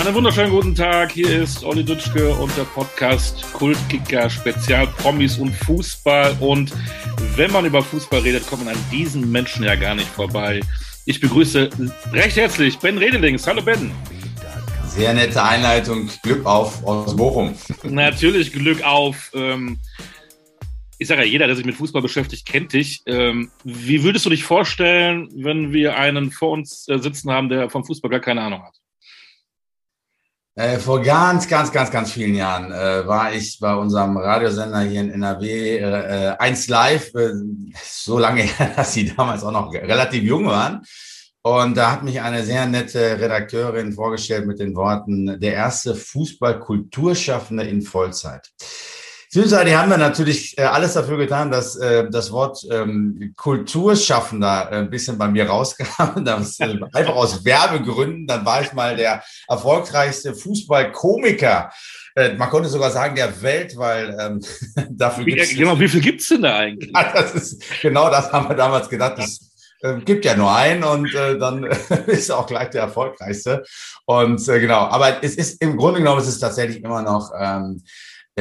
Einen wunderschönen guten Tag. Hier ist Olli Dutschke und der Podcast Kultkicker Spezial Promis und Fußball. Und wenn man über Fußball redet, kommt man an diesen Menschen ja gar nicht vorbei. Ich begrüße recht herzlich Ben Redelings. Hallo Ben. Sehr nette Einleitung. Glück auf aus Bochum. Natürlich Glück auf. Ähm, ich sage ja, jeder, der sich mit Fußball beschäftigt, kennt dich. Ähm, wie würdest du dich vorstellen, wenn wir einen vor uns äh, sitzen haben, der vom Fußball gar keine Ahnung hat? Äh, vor ganz, ganz, ganz, ganz vielen Jahren äh, war ich bei unserem Radiosender hier in NRW äh, 1 äh, Live, äh, so lange her, dass sie damals auch noch relativ jung waren. Und da hat mich eine sehr nette Redakteurin vorgestellt mit den Worten, der erste Fußballkulturschaffende in Vollzeit. Zwischenzeitlich haben wir natürlich äh, alles dafür getan, dass äh, das Wort ähm, Kulturschaffender äh, ein bisschen bei mir rauskam. Das, einfach aus Werbegründen. Dann war ich mal der erfolgreichste Fußballkomiker. Man konnte sogar sagen, der Welt, weil ähm, dafür gibt es. Genau, wie viel gibt's denn da eigentlich? Ja, das ist, genau das haben wir damals gedacht. Das, gibt ja nur einen und äh, dann ist er auch gleich der erfolgreichste. Und äh, genau, aber es ist im Grunde genommen, es ist tatsächlich immer noch ähm,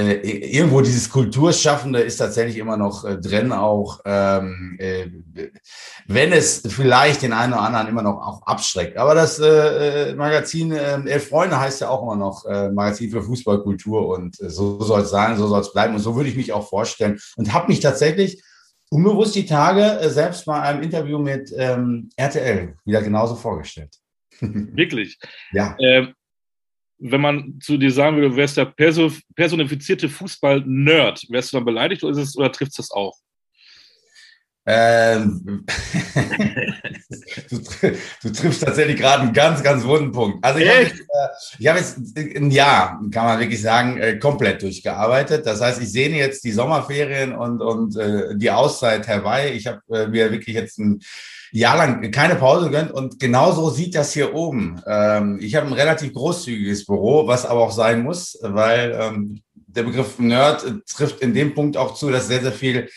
äh, irgendwo dieses Kulturschaffende ist tatsächlich immer noch äh, drin, auch ähm, äh, wenn es vielleicht den einen oder anderen immer noch auch abschreckt. Aber das äh, äh Magazin äh, Elf Freunde heißt ja auch immer noch äh, Magazin für Fußballkultur und so soll es sein, so soll es bleiben und so würde ich mich auch vorstellen und habe mich tatsächlich unbewusst die Tage selbst bei einem Interview mit ähm, RTL wieder genauso vorgestellt. Wirklich? Ja. Ähm, wenn man zu dir sagen würde, du wärst der personifizierte Fußball-Nerd, wärst du dann beleidigt oder, ist es, oder trifft es das auch? Ähm, du, du, triffst tatsächlich gerade einen ganz, ganz wunden Punkt. Also ich habe jetzt, äh, hab jetzt ein Jahr, kann man wirklich sagen, äh, komplett durchgearbeitet. Das heißt, ich sehe jetzt die Sommerferien und, und äh, die Auszeit herbei. Ich habe äh, mir wirklich jetzt ein Jahr lang keine Pause gegönnt und genauso sieht das hier oben. Ähm, ich habe ein relativ großzügiges Büro, was aber auch sein muss, weil ähm, der Begriff Nerd trifft in dem Punkt auch zu, dass sehr, sehr viel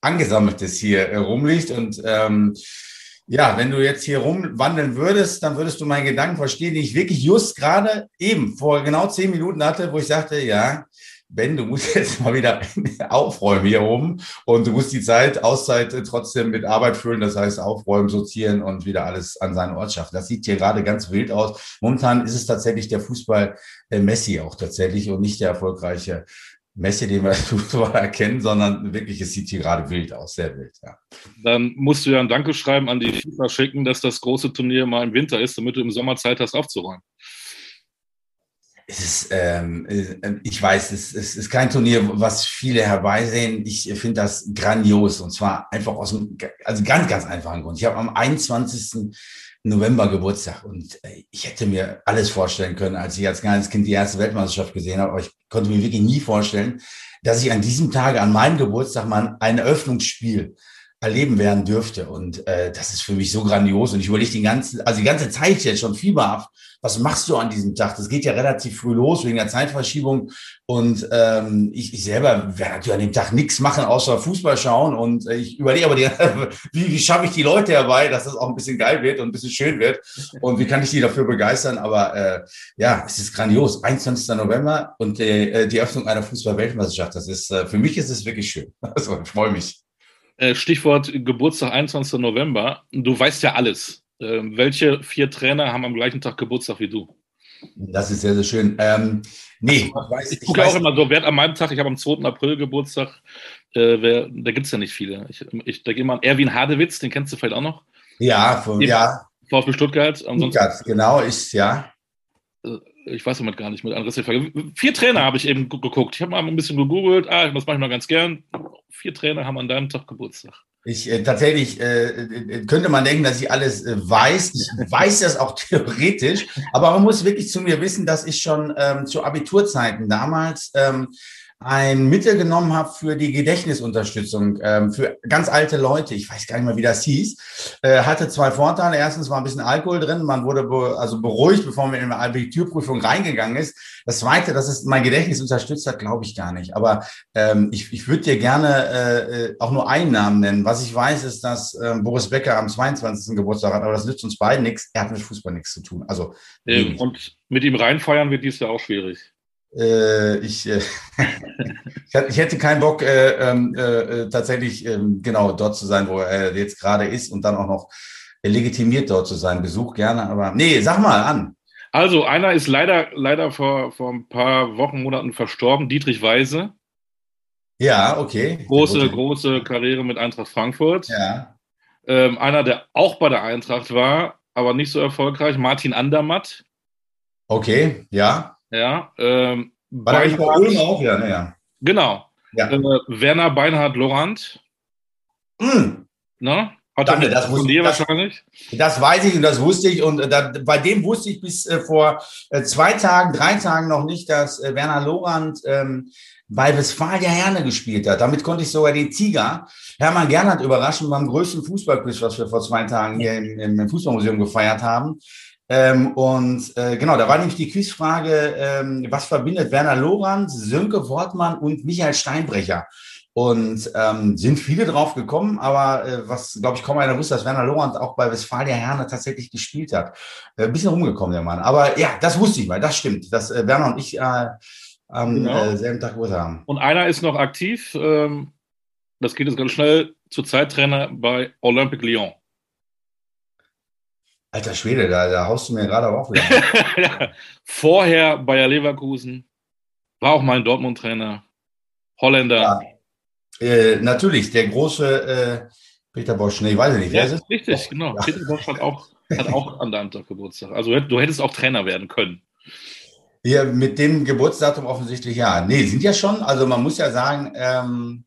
Angesammeltes hier äh, rumliegt und ähm, ja, wenn du jetzt hier rumwandeln würdest, dann würdest du meinen Gedanken verstehen, die ich wirklich just gerade eben vor genau zehn Minuten hatte, wo ich sagte, ja, Ben, du musst jetzt mal wieder aufräumen hier oben und du musst die Zeit, Auszeit trotzdem mit Arbeit füllen, das heißt aufräumen, sortieren und wieder alles an seinen Ort schaffen. Das sieht hier gerade ganz wild aus. Momentan ist es tatsächlich der Fußball äh, Messi auch tatsächlich und nicht der erfolgreiche Messi, den wir Fußball erkennen, sondern wirklich, es sieht hier gerade wild aus, sehr wild, ja. Dann musst du ja ein Dankeschreiben an die FIFA schicken, dass das große Turnier mal im Winter ist, damit du im Sommer Zeit hast aufzuräumen es ist, ähm, äh, ich weiß, es, es ist kein Turnier, was viele herbeisehen. Ich finde das grandios und zwar einfach aus dem, also ganz, ganz einfachen Grund. Ich habe am 21. November Geburtstag und äh, ich hätte mir alles vorstellen können, als ich als kleines Kind die erste Weltmeisterschaft gesehen habe, aber ich konnte mir wirklich nie vorstellen, dass ich an diesem Tage, an meinem Geburtstag mal ein Eröffnungsspiel erleben werden dürfte. Und äh, das ist für mich so grandios. Und ich überlege die ganze, also die ganze Zeit jetzt schon fieberhaft, was machst du an diesem Tag? Das geht ja relativ früh los wegen der Zeitverschiebung. Und ähm, ich, ich selber werde natürlich an dem Tag nichts machen, außer Fußball schauen. Und äh, ich überlege aber, die, wie, wie schaffe ich die Leute herbei, dass das auch ein bisschen geil wird und ein bisschen schön wird. Und wie kann ich die dafür begeistern? Aber äh, ja, es ist grandios. 21. November und äh, die Öffnung einer Fußball-Weltmeisterschaft. Das ist, äh, für mich ist es wirklich schön. Also ich freue mich. Äh, Stichwort Geburtstag 21. November. Du weißt ja alles. Ähm, welche vier Trainer haben am gleichen Tag Geburtstag wie du? Das ist sehr, sehr schön. Ähm, nee, also, ich, weiß, ich, ich gucke auch immer so, wer an meinem Tag, ich habe am 2. April Geburtstag, äh, wer, da gibt es ja nicht viele. Ich, ich denke immer an Erwin Hadewitz, den kennst du vielleicht auch noch? Ja, von, ja. VfB Stuttgart. Stuttgart, genau, ist, ja. Ich weiß damit gar nicht, mit Andres Vier Trainer habe ich eben geguckt. Ich habe mal ein bisschen gegoogelt, ah, das mache ich mal ganz gern. Vier Trainer haben an deinem Tag Geburtstag. Ich äh, tatsächlich äh, äh könnte man denken, dass ich alles äh, weiß. Ich weiß das auch theoretisch, aber man muss wirklich zu mir wissen, dass ich schon ähm, zu Abiturzeiten damals ähm, ein Mittel genommen habe für die Gedächtnisunterstützung ähm, für ganz alte Leute. Ich weiß gar nicht mehr, wie das hieß. Äh, hatte zwei Vorteile. Erstens war ein bisschen Alkohol drin. Man wurde be also beruhigt, bevor man in eine Abiturprüfung reingegangen ist. Das Zweite, dass es mein Gedächtnis unterstützt hat, glaube ich gar nicht. Aber ähm, ich, ich würde dir gerne äh, äh, auch nur einen Namen nennen. Was ich weiß, ist, dass ähm, Boris Becker am 22. Geburtstag hat, aber das nützt uns beiden nichts. Er hat mit Fußball nichts zu tun. Also ähm, und mit ihm reinfeiern wird dies ja auch schwierig. Äh, ich, äh, ich hätte keinen Bock, äh, ähm, äh, tatsächlich ähm, genau dort zu sein, wo er jetzt gerade ist und dann auch noch legitimiert dort zu sein. Besuch gerne, aber nee, sag mal an. Also, einer ist leider, leider vor, vor ein paar Wochen, Monaten verstorben, Dietrich Weise. Ja, okay. Große, große Karriere mit Eintracht Frankfurt. Ja. Ähm, einer, der auch bei der Eintracht war, aber nicht so erfolgreich, Martin Andermatt. Okay, ja. Ja. Ähm, War eigentlich bei Ulm auch, ja, naja. Genau. Ja. Äh, Werner Beinhard Lorand. Mm. Ne? Hat Danke, das, wusste, dir das, wahrscheinlich? Das weiß ich und das wusste ich. Und äh, da, bei dem wusste ich bis äh, vor äh, zwei Tagen, drei Tagen noch nicht, dass äh, Werner Lorand ähm, bei Westfalia Herne gespielt hat. Damit konnte ich sogar den Tiger Hermann Gernhardt überraschen beim größten Fußballquiz, was wir vor zwei Tagen hier im, im Fußballmuseum gefeiert haben. Ähm, und äh, genau, da war nämlich die Quizfrage, ähm, was verbindet Werner Lorand, Sönke Wortmann und Michael Steinbrecher? Und ähm, sind viele drauf gekommen, aber äh, was, glaube ich, kaum einer wusste, dass Werner Lorand auch bei Westfalia Herne tatsächlich gespielt hat. Äh, bisschen rumgekommen, der Mann. Aber ja, das wusste ich mal, das stimmt, dass äh, Werner und ich äh, am genau. äh, selben Tag Geburtstag haben. Und einer ist noch aktiv, ähm, das geht jetzt ganz schnell, zurzeit Trainer bei Olympique Lyon. Alter Schwede, da, da haust du mir gerade auch wieder. Vorher Bayer Leverkusen, war auch mal ein Dortmund-Trainer, Holländer. Ja. Äh, natürlich, der große äh, Peter Bosch, nee, weiß ich nicht, wer ist es? Richtig, oh, genau. Ja. Peter Bosch hat auch, hat auch an deinem Tag Geburtstag. Also du hättest auch Trainer werden können. Ja, mit dem Geburtsdatum offensichtlich ja. Nee, sind ja schon, also man muss ja sagen, ähm,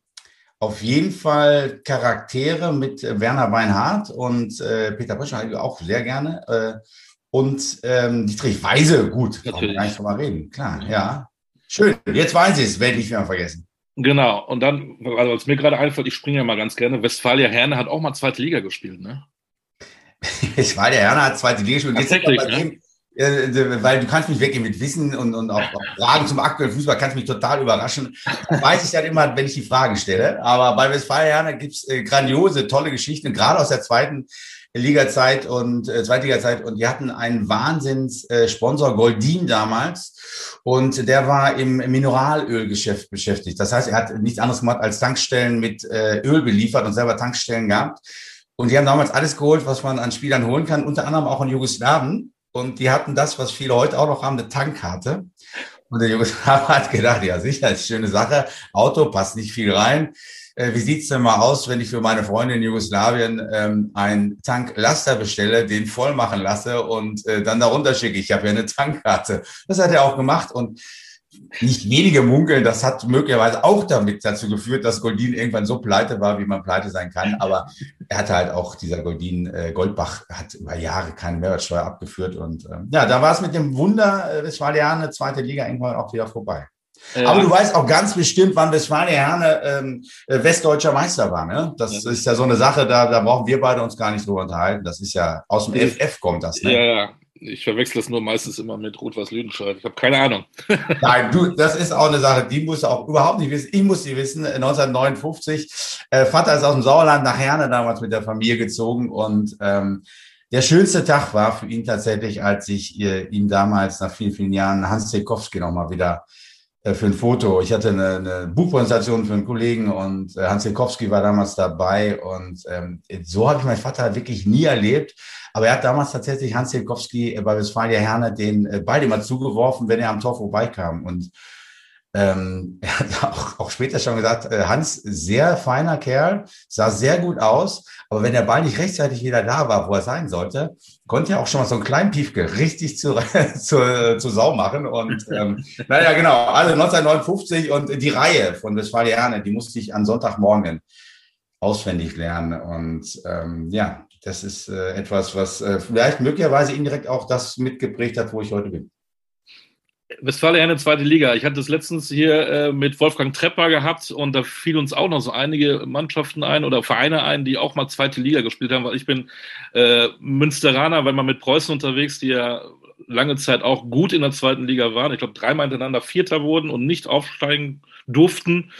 auf jeden Fall Charaktere mit äh, Werner Weinhardt und äh, Peter Bosch auch sehr gerne. Äh, und ähm, Dietrich Weise, gut, kann man gar nicht drüber reden. Klar, ja. Schön, jetzt weiß ich es, werde ich nicht mehr vergessen. Genau, und dann, also was mir gerade einfällt, ich springe ja mal ganz gerne, Westfalia Herne hat auch mal zweite Liga gespielt, ne? Westfalia Herne hat zweite Liga gespielt. Tatsächlich, ne? Äh, weil du kannst mich weggehen mit Wissen und, und auch, Fragen zum aktuellen Fußball kannst mich total überraschen. weiß ich ja immer, wenn ich die Fragen stelle. Aber bei Westfalia gibt es äh, grandiose, tolle Geschichten, gerade aus der zweiten Liga-Zeit und äh, Zweitliga-Zeit. Und die hatten einen Wahnsinns-Sponsor, äh, Goldin damals. Und der war im Mineralölgeschäft beschäftigt. Das heißt, er hat nichts anderes gemacht als Tankstellen mit äh, Öl beliefert und selber Tankstellen gehabt. Und die haben damals alles geholt, was man an Spielern holen kann, unter anderem auch in Jugoslawien. Und die hatten das, was viele heute auch noch haben, eine Tankkarte. Und der Jugoslaw hat gedacht, ja sicher, ist eine schöne Sache. Auto passt nicht viel rein. Äh, wie sieht's denn mal aus, wenn ich für meine Freunde in Jugoslawien ähm, einen Tanklaster bestelle, den voll machen lasse und äh, dann darunter schicke? Ich habe ja eine Tankkarte. Das hat er auch gemacht und nicht wenige munkeln, das hat möglicherweise auch damit dazu geführt, dass Goldin irgendwann so pleite war, wie man pleite sein kann. Aber er hatte halt auch, dieser Goldin, äh, Goldbach hat über Jahre keine Mehrwertsteuer abgeführt. Und ähm, ja, da war es mit dem Wunder äh, Westfalia zweite Liga irgendwann auch wieder vorbei. Ja. Aber du weißt auch ganz bestimmt, wann Westfalia Herne ähm, äh, westdeutscher Meister war. Ne? Das ja. ist ja so eine Sache, da, da brauchen wir beide uns gar nicht drüber unterhalten. Das ist ja aus dem FF kommt das. Ne? Ja, ja. Ich verwechsel es nur meistens immer mit Rot-Was Lüdenscheid. Ich habe keine Ahnung. Nein, du, das ist auch eine Sache, die musst du auch überhaupt nicht wissen. Ich muss sie wissen. 1959, äh, Vater ist aus dem Sauerland nach Herne damals mit der Familie gezogen und ähm, der schönste Tag war für ihn tatsächlich, als ich äh, ihm damals nach vielen, vielen Jahren Hans Zekowski nochmal wieder äh, für ein Foto. Ich hatte eine, eine Buchpräsentation für einen Kollegen und äh, Hans Zekowski war damals dabei und ähm, so habe ich meinen Vater wirklich nie erlebt. Aber er hat damals tatsächlich Hans Jelkowski bei Westfalia Herne den äh, Ball immer zugeworfen, wenn er am Tor vorbeikam. Und ähm, er hat auch, auch später schon gesagt, äh, Hans, sehr feiner Kerl, sah sehr gut aus, aber wenn der Ball nicht rechtzeitig wieder da war, wo er sein sollte, konnte er auch schon mal so einen kleinen Piefke richtig zu, zu, zu Sau machen. Und ähm, naja, genau, also 1959 und die Reihe von Westfalia Herne, die musste ich an Sonntagmorgen auswendig lernen. Und ähm, ja, das ist äh, etwas, was äh, vielleicht möglicherweise indirekt auch das mitgeprägt hat, wo ich heute bin. Westfalia eine zweite Liga. Ich hatte es letztens hier äh, mit Wolfgang Trepper gehabt und da fiel uns auch noch so einige Mannschaften ein oder Vereine ein, die auch mal zweite Liga gespielt haben, weil ich bin äh, Münsteraner, wenn man mit Preußen unterwegs, die ja lange Zeit auch gut in der zweiten Liga waren. Ich glaube, dreimal hintereinander Vierter wurden und nicht aufsteigen durften.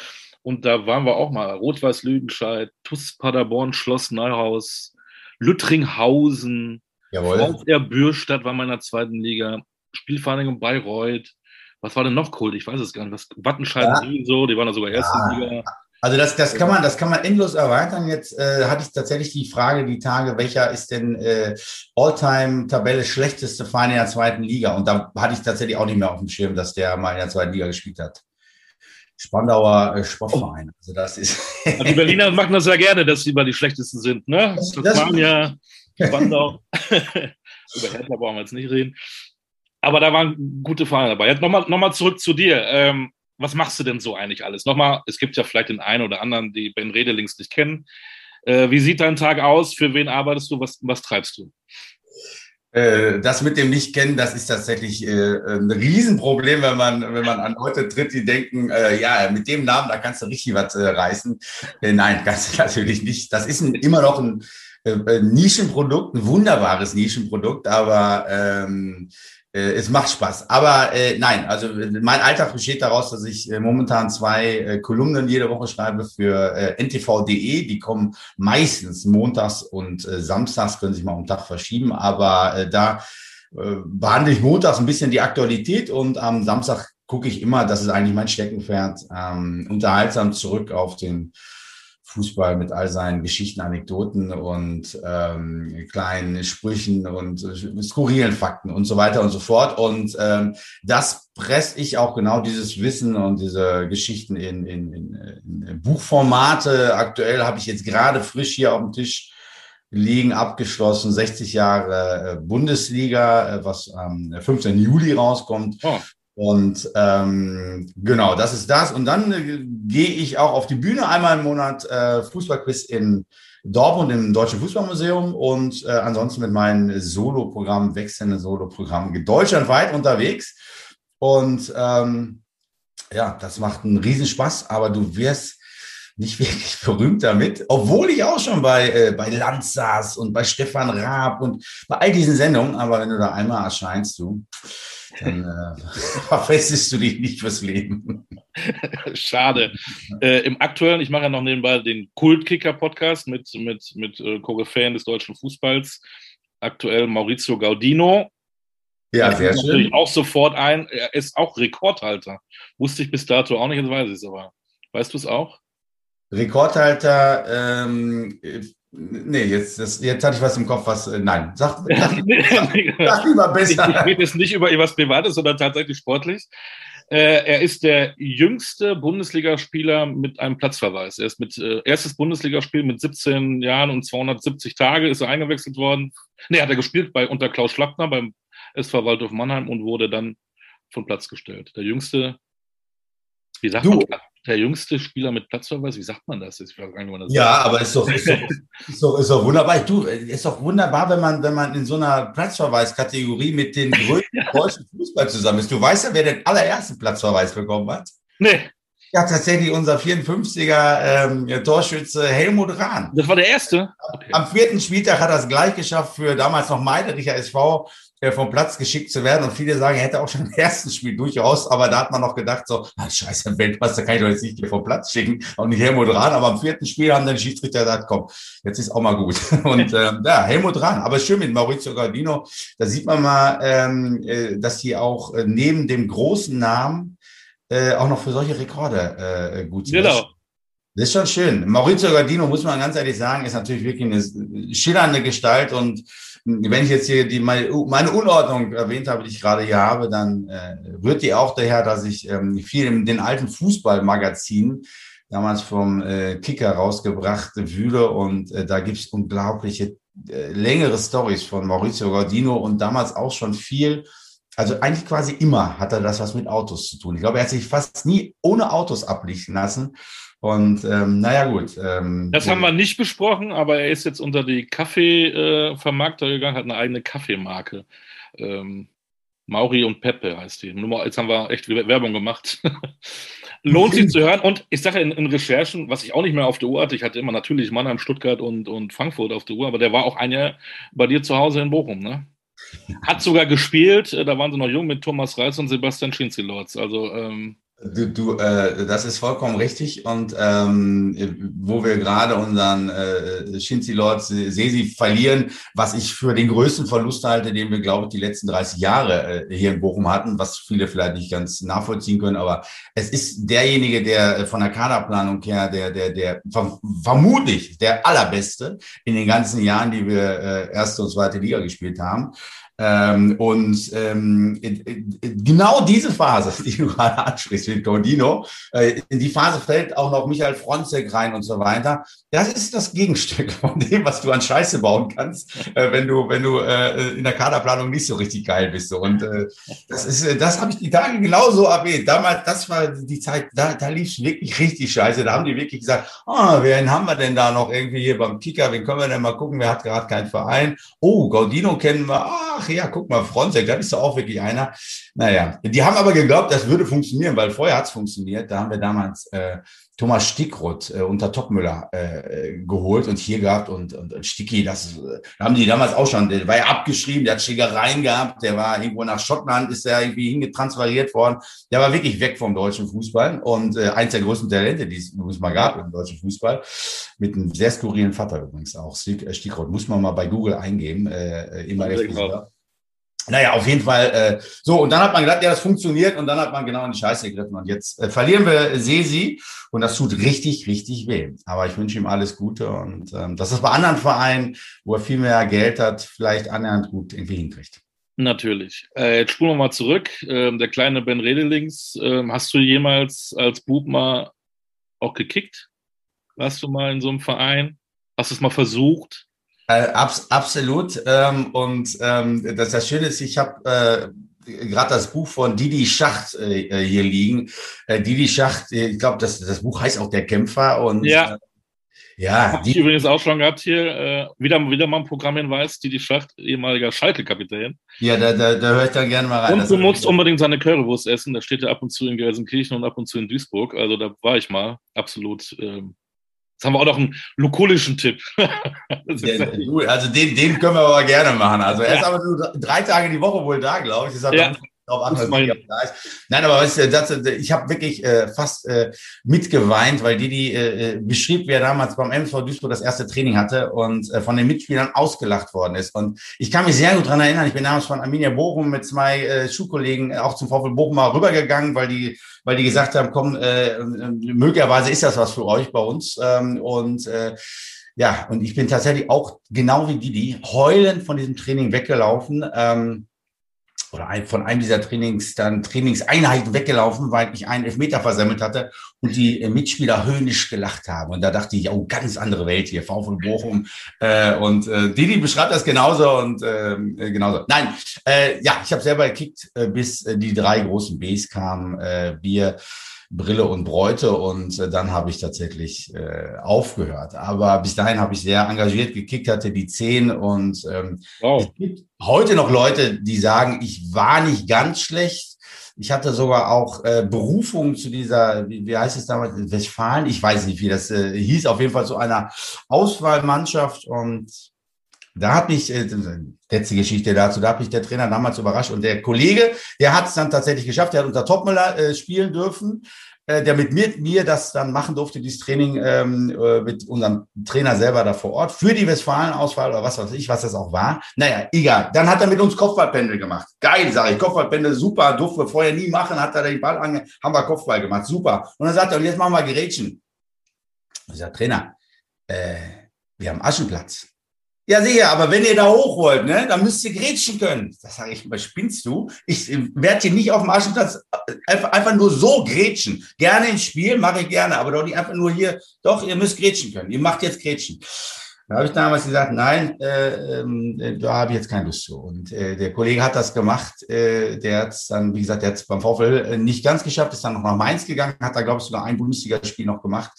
Und da waren wir auch mal. Rot-Weiß Lüdenscheid, TuS Paderborn, Schloss Neuhaus, Lüttringhausen, VfR Bürstadt war mal in der zweiten Liga. Spielvereinigung Bayreuth. Was war denn noch Kult? Ich weiß es gar nicht. Was, Wattenscheid ja. so, die waren da sogar erste ja. Liga. Also das, das kann man, das kann man endlos erweitern. Jetzt äh, hatte ich tatsächlich die Frage, die Tage, welcher ist denn äh, All-Time-Tabelle schlechteste Verein in der zweiten Liga? Und da hatte ich tatsächlich auch nicht mehr auf dem Schirm, dass der mal in der zweiten Liga gespielt hat. Spandauer äh, Sportverein. Also das ist. also die Berliner machen das ja gerne, dass sie mal die schlechtesten sind, ne? Das, das waren ja Spandau. Über Hertha brauchen wir jetzt nicht reden aber da waren gute Vereine dabei. Jetzt nochmal noch mal zurück zu dir. Ähm, was machst du denn so eigentlich alles? Nochmal, es gibt ja vielleicht den einen oder anderen, die Ben Redelings nicht kennen. Äh, wie sieht dein Tag aus? Für wen arbeitest du? Was, was treibst du? Äh, das mit dem Nicht-Kennen, das ist tatsächlich äh, ein Riesenproblem, wenn man, wenn man an Leute tritt, die denken, äh, ja, mit dem Namen, da kannst du richtig was reißen. Nein, ganz natürlich nicht. Das ist ein, immer noch ein äh, Nischenprodukt, ein wunderbares Nischenprodukt, aber ähm, äh, es macht Spaß. Aber äh, nein, also mein Alltag besteht daraus, dass ich äh, momentan zwei äh, Kolumnen jede Woche schreibe für äh, ntv.de. Die kommen meistens montags und äh, samstags, können sich mal um Tag verschieben. Aber äh, da äh, behandle ich montags ein bisschen die Aktualität und am Samstag gucke ich immer, das ist eigentlich mein Steckenpferd, ähm, unterhaltsam zurück auf den Fußball mit all seinen Geschichten, Anekdoten und ähm, kleinen Sprüchen und äh, skurrilen Fakten und so weiter und so fort. Und ähm, das presse ich auch genau dieses Wissen und diese Geschichten in, in, in, in Buchformate. Aktuell habe ich jetzt gerade frisch hier auf dem Tisch liegen, abgeschlossen, 60 Jahre äh, Bundesliga, äh, was am 15. Juli rauskommt. Oh. Und ähm, genau, das ist das. Und dann äh, gehe ich auch auf die Bühne einmal im Monat äh, Fußballquiz in Dortmund im Deutschen Fußballmuseum und äh, ansonsten mit meinem Solo-Programm, wechselnden Solo-Programm deutschlandweit unterwegs. Und ähm, ja, das macht einen Riesenspaß, aber du wirst nicht wirklich berühmt damit, obwohl ich auch schon bei, äh, bei Lanz saß und bei Stefan Raab und bei all diesen Sendungen, aber wenn du da einmal erscheinst, du, dann äh, verfestigst du dich nicht fürs Leben. Schade. Äh, Im aktuellen, ich mache ja noch nebenbei den Kultkicker-Podcast mit, mit, mit äh, Koryphäen des deutschen Fußballs. Aktuell Maurizio Gaudino. Ja, sehr schön. Natürlich auch sofort ein. Er ist auch Rekordhalter. Wusste ich bis dato auch nicht, jetzt weiß ich es aber. Weißt du es auch? Rekordhalter ähm, Nee, jetzt, das, jetzt hatte ich was im Kopf, was. Äh, nein, sag, sag, sag, lieber besser. Ich, ich rede jetzt nicht über etwas Privates, sondern tatsächlich sportlich. Äh, er ist der jüngste Bundesligaspieler mit einem Platzverweis. Er ist mit äh, erstes Bundesligaspiel mit 17 Jahren und 270 Tage ist er eingewechselt worden. Nee, hat er gespielt bei unter Klaus Schlappner beim SV Waldorf Mannheim und wurde dann vom Platz gestellt. Der jüngste, wie sagt du, man, der jüngste Spieler mit Platzverweis, wie sagt man das? Ich weiß gar nicht, man das ja, sagt. aber ist doch, ist, doch, ist, doch, ist doch wunderbar. Du, ist doch wunderbar, wenn man, wenn man in so einer Platzverweis-Kategorie mit den größten deutschen Fußball zusammen ist. Du weißt ja, wer den allerersten Platzverweis bekommen hat? Nee. Ja, tatsächlich unser 54er ähm, Torschütze Helmut Rahn. Das war der erste? Okay. Am vierten Spieltag hat er es gleich geschafft für damals noch Meidericher SV vom Platz geschickt zu werden. Und viele sagen, er hätte auch schon im ersten Spiel durchaus, aber da hat man noch gedacht, so, ah, scheiße, Weltmeister kann ich doch jetzt nicht hier vom Platz schicken, auch nicht Helmut Rahn. Aber am vierten Spiel haben dann die Schiedsrichter gesagt, komm, jetzt ist auch mal gut. Und ähm, ja, Helmut Rahn. Aber schön mit Maurizio Gardino, da sieht man mal, ähm, äh, dass die auch äh, neben dem großen Namen äh, auch noch für solche Rekorde äh, gut sind. Genau. Das ist schon schön. Maurizio Gardino, muss man ganz ehrlich sagen, ist natürlich wirklich eine schillernde Gestalt. Und wenn ich jetzt hier die, meine, meine Unordnung erwähnt habe, die ich gerade hier habe, dann äh, rührt die auch daher, dass ich ähm, viel in den alten Fußballmagazinen damals vom äh, Kicker rausgebracht wühle. Und äh, da gibt es unglaubliche äh, längere Stories von Maurizio Gardino und damals auch schon viel also eigentlich quasi immer hat er das was mit Autos zu tun. Ich glaube, er hat sich fast nie ohne Autos ablichten lassen. Und ähm, naja, gut. Ähm, das haben wir nicht besprochen, aber er ist jetzt unter die Kaffeevermarkter äh, gegangen, hat eine eigene Kaffeemarke. Ähm, Mauri und Pepe heißt die. Jetzt haben wir echt Werbung gemacht. Lohnt sich zu hören. Und ich sage in, in, Recherchen, was ich auch nicht mehr auf der Uhr hatte, ich hatte immer natürlich Mannheim, Stuttgart und, und Frankfurt auf der Uhr, aber der war auch ein Jahr bei dir zu Hause in Bochum, ne? Hat sogar gespielt, äh, da waren sie noch jung mit Thomas Reis und Sebastian Schinzilotz. Also ähm, Du, du äh, das ist vollkommen richtig. Und ähm, wo wir gerade unseren äh, Shinzi Lord Sesi verlieren, was ich für den größten Verlust halte, den wir, glaube ich, die letzten 30 Jahre äh, hier in Bochum hatten, was viele vielleicht nicht ganz nachvollziehen können. Aber es ist derjenige, der äh, von der Kaderplanung her, der, der, der vermutlich der allerbeste in den ganzen Jahren, die wir äh, erste und zweite Liga gespielt haben. Ähm, und ähm, genau diese Phase, die du gerade ansprichst mit Gaudino, äh, in die Phase fällt auch noch Michael Fronzek rein und so weiter. Das ist das Gegenstück von dem, was du an Scheiße bauen kannst, äh, wenn du, wenn du äh, in der Kaderplanung nicht so richtig geil bist. Und äh, das ist, äh, das habe ich die Tage genauso erwähnt. Damals, das war die Zeit, da, da lief es wirklich richtig scheiße. Da haben die wirklich gesagt, ah, wen haben wir denn da noch irgendwie hier beim Kicker? Wen können wir denn mal gucken? Wer hat gerade keinen Verein? Oh, Gaudino kennen wir. Ach, ach ja, guck mal, Fronzek, da ist doch auch wirklich einer. Naja, die haben aber geglaubt, das würde funktionieren, weil vorher hat es funktioniert. Da haben wir damals äh, Thomas Stickroth äh, unter Topmüller äh, geholt und hier gehabt und, und, und Sticky, das äh, haben die damals auch schon, der war ja abgeschrieben, der hat Schlägereien gehabt, der war irgendwo nach Schottland, ist er irgendwie hingetransferiert worden. Der war wirklich weg vom deutschen Fußball und äh, eins der größten Talente, die es übrigens mal gab im deutschen Fußball, mit einem sehr skurrilen Vater übrigens auch. Stick, Stickroth, muss man mal bei Google eingeben, äh, immer der Fußball. Naja, auf jeden Fall. Äh, so, und dann hat man gedacht, ja, das funktioniert und dann hat man genau in die Scheiße gegriffen. Und jetzt äh, verlieren wir Sesi und das tut richtig, richtig weh. Aber ich wünsche ihm alles Gute und ähm, dass das bei anderen Vereinen, wo er viel mehr Geld hat, vielleicht annähernd gut irgendwie hinkriegt. Natürlich. Äh, jetzt spulen wir mal zurück. Ähm, der kleine Ben Redelings, ähm, hast du jemals als Bub mal auch gekickt? Warst du mal in so einem Verein? Hast du es mal versucht? Äh, abs absolut. Ähm, und ähm, das, das Schöne ist, ich habe äh, gerade das Buch von Didi Schacht äh, hier liegen. Äh, Didi Schacht, äh, ich glaube, das, das Buch heißt auch Der Kämpfer. Und ja. Äh, ja, Hab die ich übrigens auch schon gehabt hier. Äh, wieder, wieder mal ein Programmhinweis, Didi Schacht, ehemaliger Schalke-Kapitän. Ja, da, da, da höre ich dann gerne mal rein. Und du musst unbedingt seine Currywurst essen. Da steht er ab und zu in Gelsenkirchen und ab und zu in Duisburg. Also da war ich mal. Absolut ähm, Jetzt haben wir auch noch einen lokulischen Tipp. also den, den können wir aber gerne machen. Also er ist aber nur drei Tage die Woche wohl da, glaube ich. Deshalb ja. Darauf an, ist. Nein, aber weißt du, das, ich habe wirklich äh, fast äh, mitgeweint, weil die äh, äh beschrieb, wie er damals beim MV Duisburg das erste Training hatte und äh, von den Mitspielern ausgelacht worden ist. Und ich kann mich sehr gut dran erinnern, ich bin damals von Arminia Bochum mit zwei äh, Schulkollegen auch zum VfL Bochum mal rübergegangen, weil die weil die gesagt haben, komm, äh, möglicherweise ist das was für euch bei uns. Ähm, und äh, ja, und ich bin tatsächlich auch genau wie Didi heulend von diesem Training weggelaufen. Ähm, oder ein, von einem dieser Trainings, dann Trainingseinheiten weggelaufen, weil ich einen Elfmeter versammelt hatte und die äh, Mitspieler höhnisch gelacht haben. Und da dachte ich, oh, ganz andere Welt hier, VfL Bochum. Äh, und äh, Didi beschreibt das genauso und ähm, äh, genauso. Nein, äh, ja, ich habe selber gekickt, äh, bis äh, die drei großen Bs kamen. Äh, Bier, Brille und Bräute und äh, dann habe ich tatsächlich äh, aufgehört. Aber bis dahin habe ich sehr engagiert gekickt, hatte die zehn und ähm, wow. es gibt heute noch Leute, die sagen, ich war nicht ganz schlecht. Ich hatte sogar auch äh, Berufung zu dieser, wie, wie heißt es damals, Westfalen, ich weiß nicht, wie das äh, hieß, auf jeden Fall zu einer Auswahlmannschaft und da hat mich, äh, letzte Geschichte dazu, da hat mich der Trainer damals überrascht und der Kollege, der hat es dann tatsächlich geschafft, der hat unter Topmüller äh, spielen dürfen, äh, der mit mir, mir das dann machen durfte, dieses Training ähm, äh, mit unserem Trainer selber da vor Ort, für die Westfalen-Auswahl oder was weiß ich, was das auch war. Naja, egal. Dann hat er mit uns Kopfballpendel gemacht. Geil, sage ich, Kopfballpendel, super, durften wir vorher nie machen, hat er den Ball ange, haben wir Kopfball gemacht, super. Und dann sagt er, und jetzt machen wir Gerätschen. Ich sage, Trainer, äh, wir haben Aschenplatz. Ja, sicher, aber wenn ihr da hoch wollt, ne, dann müsst ihr grätschen können. Das sage ich, was spinnst du? Ich werde hier nicht auf dem Aschenplatz einfach, einfach nur so grätschen. Gerne ins Spiel, mache ich gerne, aber doch nicht einfach nur hier, doch, ihr müsst grätschen können. Ihr macht jetzt grätschen. Da habe ich damals gesagt, nein, äh, äh, da habe ich jetzt keine Lust zu. Und äh, der Kollege hat das gemacht. Äh, der hat dann, wie gesagt, der hat beim VfL äh, nicht ganz geschafft, ist dann noch nach Mainz gegangen, hat da, glaube ich, sogar ein Bundesligaspiel noch gemacht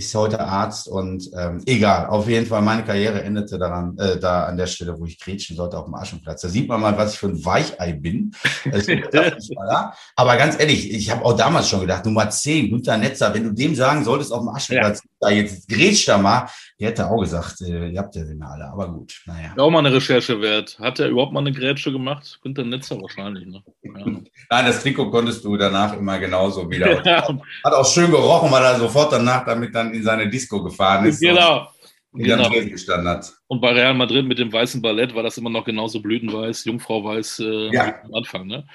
ist heute Arzt und ähm, egal, auf jeden Fall, meine Karriere endete daran, äh, da an der Stelle, wo ich grätschen sollte auf dem Aschenplatz. Da sieht man mal, was ich für ein Weichei bin. Aber ganz ehrlich, ich habe auch damals schon gedacht, Nummer 10, Günther Netzer, wenn du dem sagen solltest auf dem Aschenplatz. Da jetzt grätsch da mal, der hätte auch gesagt, äh, ihr habt ja den alle, aber gut, naja. Auch mal eine Recherche wert. Hat er überhaupt mal eine Grätsche gemacht? Günther Netzer wahrscheinlich, ne? Ja. Nein, das Trikot konntest du danach immer genauso wieder. Ja. Hat auch schön gerochen, weil er sofort danach damit dann in seine Disco gefahren ist. Genau. Und, genau. gestanden hat. Und bei Real Madrid mit dem weißen Ballett war das immer noch genauso blütenweiß, Jungfrau weiß äh, ja. am Anfang. Ne?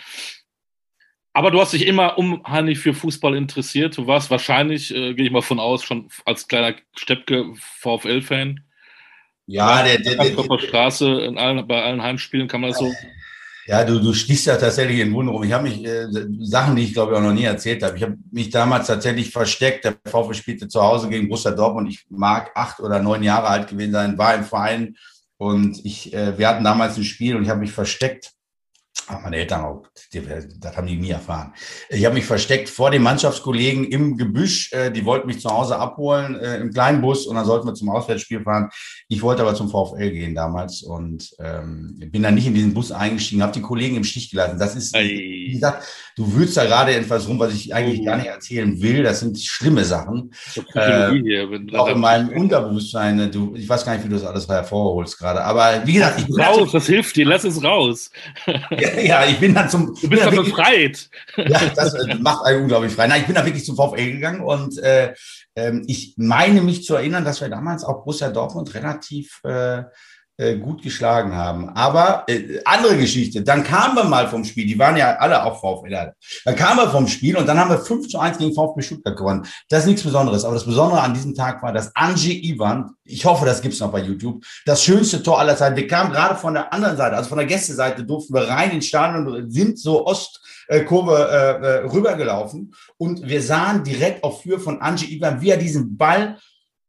Aber du hast dich immer unheimlich für Fußball interessiert. Du warst wahrscheinlich, äh, gehe ich mal von aus, schon als kleiner Steppke VfL-Fan. Ja, der, der, der, der, der Straße in allen, bei allen Heimspielen kann man das so ja, du, du stichst ja tatsächlich in Wunder rum. Ich habe mich, äh, Sachen, die ich glaube ich auch noch nie erzählt habe. Ich habe mich damals tatsächlich versteckt. Der VfB spielte zu Hause gegen Borussia Dortmund. Ich mag acht oder neun Jahre alt gewesen sein, war im Verein und ich, äh, wir hatten damals ein Spiel und ich habe mich versteckt Ach, meine Eltern auch, das haben die nie erfahren. Ich habe mich versteckt vor den Mannschaftskollegen im Gebüsch. Äh, die wollten mich zu Hause abholen äh, im kleinen Bus und dann sollten wir zum Auswärtsspiel fahren. Ich wollte aber zum VfL gehen damals und ähm, bin dann nicht in diesen Bus eingestiegen, habe die Kollegen im Stich gelassen. Das ist, wie gesagt, du würzt da gerade etwas rum, was ich eigentlich oh. gar nicht erzählen will. Das sind schlimme Sachen. Äh, hier, auch in meinem Unterbewusstsein. Du, ich weiß gar nicht, wie du das alles hervorholst gerade. Aber wie gesagt, ich raus, das hilft dir, lass es raus. Ja, ich bin dann zum. Du bist dann befreit. Ja, das äh, macht einen unglaublich frei. Nein, ich bin da wirklich zum VfL gegangen und äh, äh, ich meine mich zu erinnern, dass wir damals auch Borussia Dortmund relativ äh, äh, gut geschlagen haben. Aber äh, andere Geschichte, dann kamen wir mal vom Spiel, die waren ja alle auch VfL. Dann kamen wir vom Spiel und dann haben wir 5 zu 1 gegen VfB Stuttgart gewonnen. Das ist nichts Besonderes, aber das Besondere an diesem Tag war, dass Angie Ivan, ich hoffe, das gibt's noch bei YouTube, das schönste Tor aller Zeiten. Wir kamen gerade von der anderen Seite, also von der Gästeseite, durften wir rein ins Stadion und sind so Ostkurve äh, äh, rübergelaufen und wir sahen direkt auf Für von Angie Ivan, wie er diesen Ball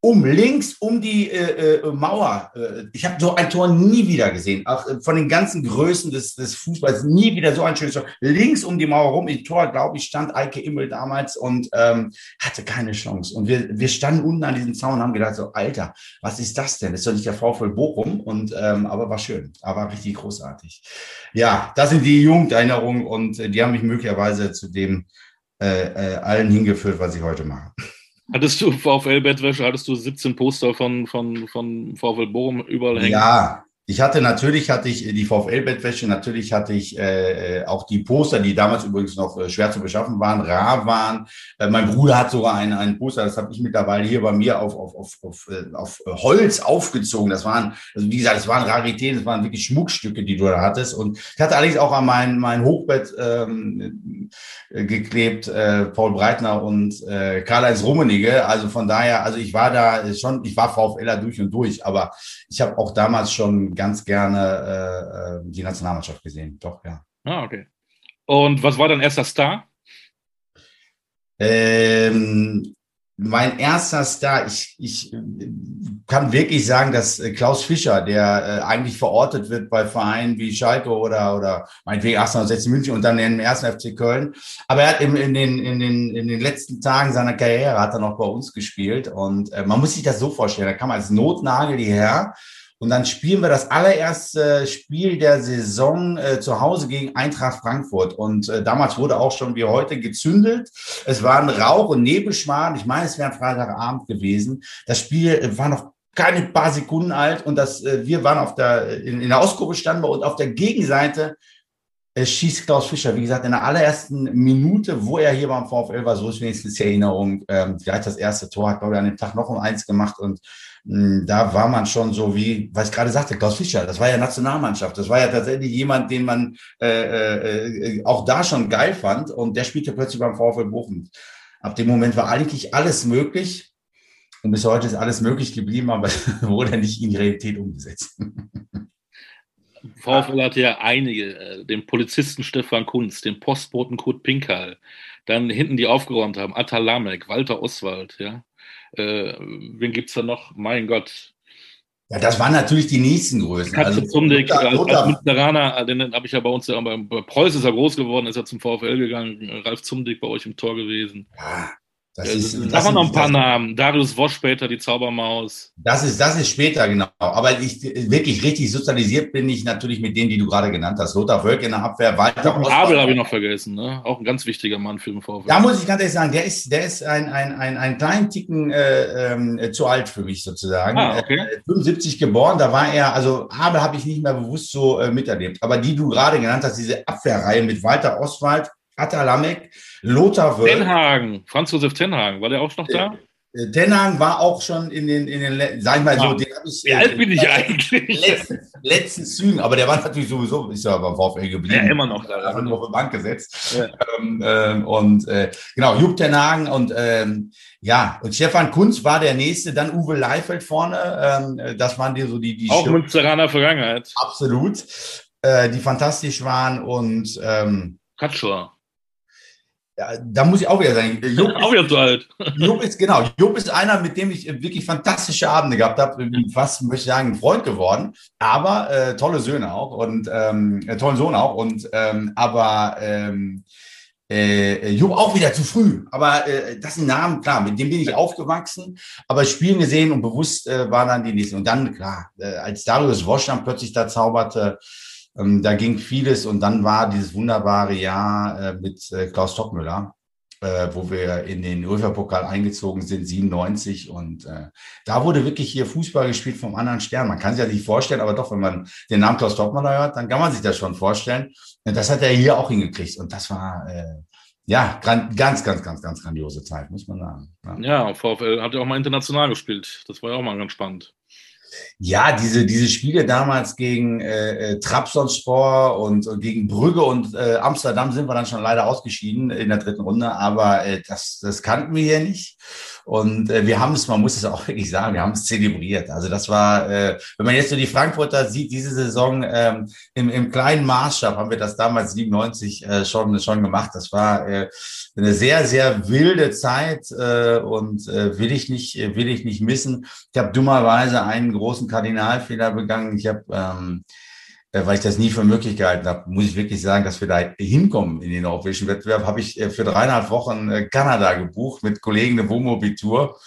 um links um die äh, äh, Mauer. Äh, ich habe so ein Tor nie wieder gesehen. Auch äh, von den ganzen Größen des, des Fußballs nie wieder so ein schönes Tor. Links um die Mauer rum, im Tor, glaube ich, stand Eike Immel damals und ähm, hatte keine Chance. Und wir, wir standen unten an diesem Zaun und haben gedacht, so, Alter, was ist das denn? Das ist doch nicht der VfL Bochum. Und ähm, aber war schön, aber richtig großartig. Ja, das sind die Jugenderinnerungen und äh, die haben mich möglicherweise zu dem äh, allen hingeführt, was ich heute mache. Hattest du VfL-Bettwäsche, hattest du 17 Poster von, von, von VfL Bochum überall hängen? Ja, ich hatte natürlich hatte ich die VfL-Bettwäsche, natürlich hatte ich äh, auch die Poster, die damals übrigens noch äh, schwer zu beschaffen waren, rar waren. Äh, mein Bruder hat sogar einen, einen Poster, das habe ich mittlerweile hier bei mir auf, auf, auf, auf, äh, auf Holz aufgezogen. Das waren, also wie gesagt, das waren Raritäten, das waren wirklich Schmuckstücke, die du da hattest. Und ich hatte allerdings auch an mein, mein Hochbett ähm, geklebt, äh, Paul Breitner und äh, Karl-Heinz Rummenigge. Also von daher, also ich war da schon, ich war VfLer durch und durch, aber ich habe auch damals schon ganz gerne äh, äh, die Nationalmannschaft gesehen. Doch, ja. Ah, okay. Und was war dein erster Star? Ähm, mein erster Star, ich, ich kann wirklich sagen, dass äh, Klaus Fischer, der äh, eigentlich verortet wird bei Vereinen wie Schalke oder, oder meinetwegen 1860 München und dann im ersten FC Köln. Aber er hat im, in, den, in, den, in den letzten Tagen seiner Karriere hat er noch bei uns gespielt. Und äh, man muss sich das so vorstellen, da kam als Notnagel hierher und dann spielen wir das allererste Spiel der Saison äh, zu Hause gegen Eintracht Frankfurt. Und äh, damals wurde auch schon wie heute gezündelt. Es war ein Rauch- und Nebelschmarrn. Ich meine, es wäre ein Freitagabend gewesen. Das Spiel äh, war noch keine paar Sekunden alt und das, äh, wir waren auf der, in, in der Ausgruppe standen wir und auf der Gegenseite äh, schießt Klaus Fischer, wie gesagt, in der allerersten Minute, wo er hier beim VfL war, so ist wenigstens die Erinnerung, ähm, gleich das erste Tor, hat, glaube ich, an dem Tag noch um eins gemacht und hm, da war man schon so wie, was ich gerade sagte, Klaus Fischer, das war ja Nationalmannschaft, das war ja tatsächlich jemand, den man äh, äh, auch da schon geil fand und der spielte plötzlich beim VfL Bochum. Ab dem Moment war eigentlich alles möglich und bis heute ist alles möglich geblieben, aber wurde nicht in die Realität umgesetzt. VfL hatte ja einige, äh, den Polizisten Stefan Kunz, den Postboten Kurt Pinkal, dann hinten die aufgeräumt haben, Atta Lamek, Walter Oswald, ja. Äh, wen gibt es da noch? Mein Gott. Ja, das waren natürlich die nächsten Größen. Katze also, Zumdick, als, als Münsteraner, den habe ich ja bei uns, ja, bei Preuß ist er groß geworden, ist er zum VfL gegangen. Ralf Zumdick bei euch im Tor gewesen. Ja, Das ist, Sag das mal noch ein paar Namen. Darius Wosch später, die Zaubermaus. Das ist, das ist später, genau. Aber ich wirklich richtig sozialisiert bin ich natürlich mit denen, die du gerade genannt hast. Lothar Wölk in der Abwehr, Walter Abel habe ich noch vergessen, ne? Auch ein ganz wichtiger Mann für den VfL. Da muss ich ganz ehrlich sagen, der ist, der ist ein, ein, ein, ein kleinen Ticken äh, äh, zu alt für mich sozusagen. Ah, okay. Äh, 75 geboren, da war er, also Abel habe ich nicht mehr bewusst so äh, miterlebt. Aber die du gerade genannt hast, diese Abwehrreihe mit Walter Oswald, Atalamek, Lothar Wörth. Tenhagen, Franz Josef Tenhagen, war der auch noch da? Äh, Tenhagen war auch schon in den, in den sag ich mal so, den habe ich. Wie alt bin ich eigentlich? Letzten, letzten Zügen, aber der war natürlich sowieso, ist ja beim VfL geblieben. Ja, immer noch da. Hat nur auf die Bank gesetzt. Ja. Ähm, ähm, und äh, genau, Jupp Tenhagen und ähm, ja, und Stefan Kunz war der nächste, dann Uwe Leifeld vorne. Ähm, das waren die so die. die auch Stimmen. Münsteraner Vergangenheit. Absolut. Äh, die fantastisch waren und. Ähm, Katschor. Ja, da muss ich auch wieder sagen. Jupp auch wieder zu alt. Jupp ist, genau, Jupp ist einer, mit dem ich wirklich fantastische Abende gehabt habe. Fast, möchte ich sagen, ein Freund geworden. Aber äh, tolle Söhne auch und ähm, äh, tollen Sohn auch. Und ähm, aber ähm, äh, Jupp auch wieder zu früh. Aber äh, das sind Namen, klar, mit dem bin ich aufgewachsen. Aber Spielen gesehen und bewusst äh, waren dann die nächsten. Und dann, klar, äh, als Darius Wosch dann plötzlich da zauberte, ähm, da ging vieles und dann war dieses wunderbare Jahr äh, mit äh, Klaus Toppmüller, äh, wo wir in den UEFA-Pokal eingezogen sind, 97. Und äh, da wurde wirklich hier Fußball gespielt vom anderen Stern. Man kann sich ja nicht vorstellen, aber doch, wenn man den Namen Klaus Toppmüller hört, dann kann man sich das schon vorstellen. Und das hat er hier auch hingekriegt. Und das war äh, ja ganz, ganz, ganz, ganz grandiose Zeit, muss man sagen. Ja, ja VfL hat ja auch mal international gespielt. Das war ja auch mal ganz spannend. Ja, diese, diese Spiele damals gegen äh, äh, Trabzonspor und, und gegen Brügge und äh, Amsterdam sind wir dann schon leider ausgeschieden in der dritten Runde, aber äh, das, das kannten wir hier nicht. Und äh, wir haben es, man muss es auch wirklich sagen, wir haben es zelebriert. Also das war, äh, wenn man jetzt so die Frankfurter sieht, diese Saison ähm, im, im kleinen Maßstab haben wir das damals 97 äh, schon, schon gemacht. Das war äh, eine sehr, sehr wilde Zeit äh, und äh, will ich nicht, will ich nicht missen. Ich habe dummerweise einen großen Kardinalfehler begangen. Ich habe ähm, äh, weil ich das nie für möglich gehalten habe, muss ich wirklich sagen, dass wir da hinkommen in den europäischen Wettbewerb, habe ich äh, für dreieinhalb Wochen äh, Kanada gebucht mit Kollegen eine Wohnmobil-Tour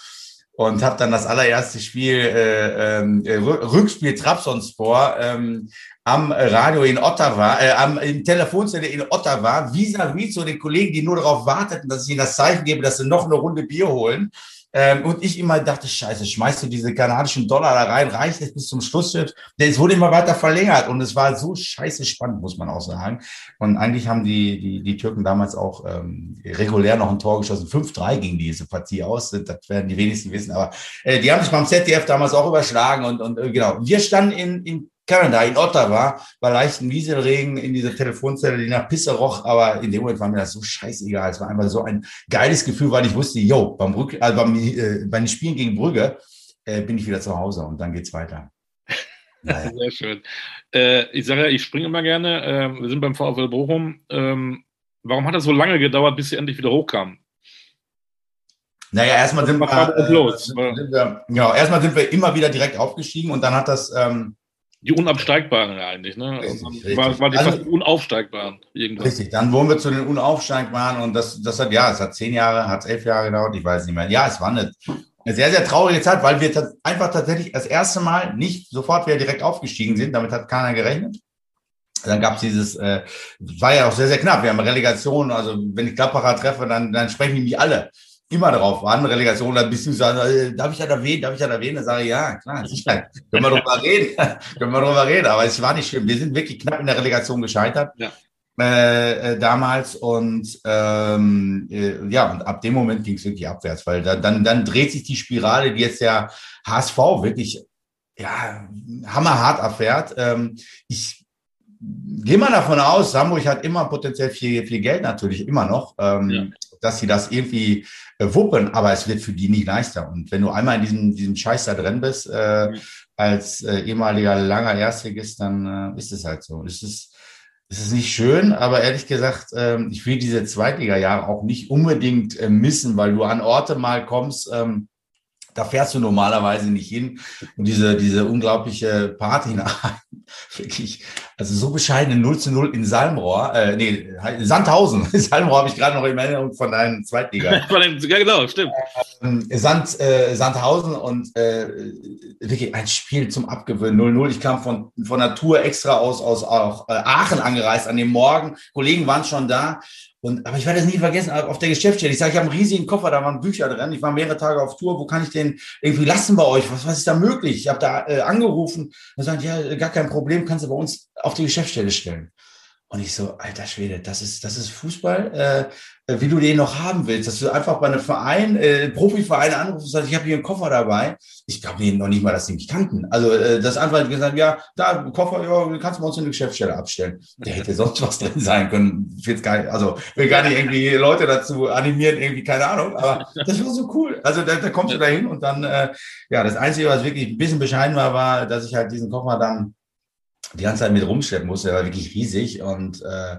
und habe dann das allererste Spiel, äh, äh, Rückspiel Trabzonspor ähm, am Radio in Ottawa, äh, am in Telefonzelle in Ottawa, vis-à-vis -vis zu den Kollegen, die nur darauf warteten, dass ich ihnen das Zeichen gebe, dass sie noch eine Runde Bier holen. Ähm, und ich immer dachte, scheiße, schmeißt du diese kanadischen Dollar da rein, reicht es bis zum Schluss? Denn es wurde immer weiter verlängert und es war so scheiße spannend, muss man auch sagen. Und eigentlich haben die, die, die Türken damals auch ähm, regulär noch ein Tor geschossen. 5-3 ging diese Partie aus, das werden die wenigsten wissen. Aber äh, die haben sich beim ZDF damals auch überschlagen und, und äh, genau. Wir standen in, in Kanada, in Ottawa, bei leichten Wieselregen in dieser Telefonzelle, die nach Pisse roch, aber in dem Moment war mir das so scheißegal. Es war einfach so ein geiles Gefühl, weil ich wusste, yo, beim, Brück, äh, beim, äh, beim Spielen gegen Brügge äh, bin ich wieder zu Hause und dann geht's weiter. Naja. Sehr schön. Äh, ich sage ja, ich springe immer gerne. Ähm, wir sind beim VfL Bochum. Ähm, warum hat es so lange gedauert, bis sie endlich wieder hochkamen? Naja, erstmal sind, wir, äh, sind wir, genau, erstmal sind wir immer wieder direkt aufgestiegen und dann hat das ähm, die Unabsteigbaren eigentlich, ne? Richtig, richtig. War, war die also, fast Unaufsteigbaren irgendwann. Richtig, dann wurden wir zu den Unaufsteigbaren und das, das hat, ja, es hat zehn Jahre, hat elf Jahre gedauert, ich weiß nicht mehr. Ja, es war eine, eine sehr, sehr traurige Zeit, weil wir einfach tatsächlich das erste Mal nicht sofort wieder direkt aufgestiegen sind, damit hat keiner gerechnet. Dann gab es dieses, äh, war ja auch sehr, sehr knapp. Wir haben Relegation, also wenn ich Klapperer treffe, dann, dann sprechen die mich alle immer darauf an, Relegation, dann bist du sagen, äh, darf ich das erwähnen, darf ich das erwähnen? Dann sage ich, ja, klar, sicher, können wir drüber reden, können wir drüber reden, aber es war nicht schlimm. Wir sind wirklich knapp in der Relegation gescheitert. Ja. Äh, äh, damals und ähm, äh, ja und ab dem Moment ging es wirklich abwärts, weil da, dann dann dreht sich die Spirale, die jetzt der HSV wirklich ja hammerhart erfährt. Ähm, ich gehe mal davon aus, Hamburg hat immer potenziell viel viel Geld natürlich immer noch. Ähm, ja dass sie das irgendwie äh, wuppen, aber es wird für die nicht leichter. Und wenn du einmal in diesem, diesem Scheiß da drin bist, äh, als äh, ehemaliger langer Erstligist, dann äh, ist es halt so. Es ist, es ist nicht schön, aber ehrlich gesagt, äh, ich will diese Zweitliga-Jahre auch nicht unbedingt äh, missen, weil du an Orte mal kommst, ähm, da fährst du normalerweise nicht hin. Und diese, diese unglaubliche Party wirklich, also so bescheidene 0 zu 0 in Salmrohr, äh, nee, Sandhausen. Salmrohr habe ich gerade noch in Erinnerung von deinem Zweitliga. ja, genau, stimmt. Ähm, Sand, äh, Sandhausen und äh, wirklich ein Spiel zum Abgewöhnen, 0-0. Ich kam von, von Natur extra aus, aus auch, äh, Aachen angereist an dem Morgen. Kollegen waren schon da. Und, aber ich werde es nie vergessen, auf der Geschäftsstelle. Ich sage, ich habe einen riesigen Koffer, da waren Bücher drin. Ich war mehrere Tage auf Tour. Wo kann ich den irgendwie lassen bei euch? Was, was ist da möglich? Ich habe da äh, angerufen und sagen, ja, gar kein Problem, kannst du bei uns auf die Geschäftsstelle stellen. Und ich so, alter Schwede, das ist, das ist Fußball, äh, wie du den noch haben willst, dass du einfach bei einem Verein, äh, Profiverein anrufst und sagst, ich habe hier einen Koffer dabei. Ich glaube denen noch nicht mal, dass sie mich kannten. Also äh, das einfach gesagt, ja, da, Koffer, ja, kannst du bei uns in die Geschäftsstelle abstellen. Der hätte sonst was drin sein können. Jetzt gar, also will gar nicht irgendwie Leute dazu animieren, irgendwie, keine Ahnung, aber das war so cool. Also da, da kommst du da hin und dann, äh, ja, das Einzige, was wirklich ein bisschen bescheiden war, war, dass ich halt diesen Koffer dann die ganze Zeit mit rumschleppen musste. Der war wirklich riesig und, äh,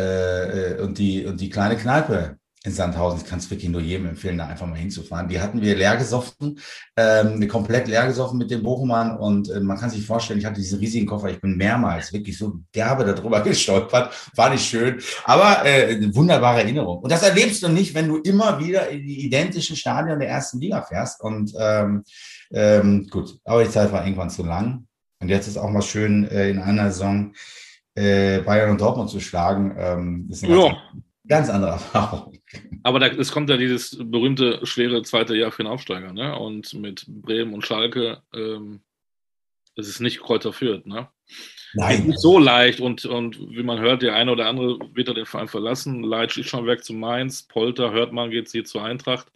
äh, und, die, und die kleine Kneipe in Sandhausen, ich kann es wirklich nur jedem empfehlen, da einfach mal hinzufahren. Die hatten wir leer gesoffen, ähm, komplett leer gesoffen mit dem Bochumern und äh, man kann sich vorstellen, ich hatte diesen riesigen Koffer, ich bin mehrmals wirklich so derbe darüber gestolpert, war nicht schön, aber äh, eine wunderbare Erinnerung. Und das erlebst du nicht, wenn du immer wieder in die identischen Stadien der ersten Liga fährst und ähm, ähm, gut, aber die Zeit war irgendwann zu lang und jetzt ist auch mal schön, äh, in einer Saison äh, Bayern und Dortmund zu schlagen. Ähm, ist eine ganz, ganz andere Erfahrung. Aber da, es kommt ja dieses berühmte, schwere zweite Jahr für den Aufsteiger. Ne? Und mit Bremen und Schalke, ähm, das ist nicht Kräuter führt. Ne? Nein. Nicht so leicht. Und, und wie man hört, der eine oder andere wird er den Verein verlassen. Leitsch ist schon weg zu Mainz. Polter, hört man, geht sie zur Eintracht.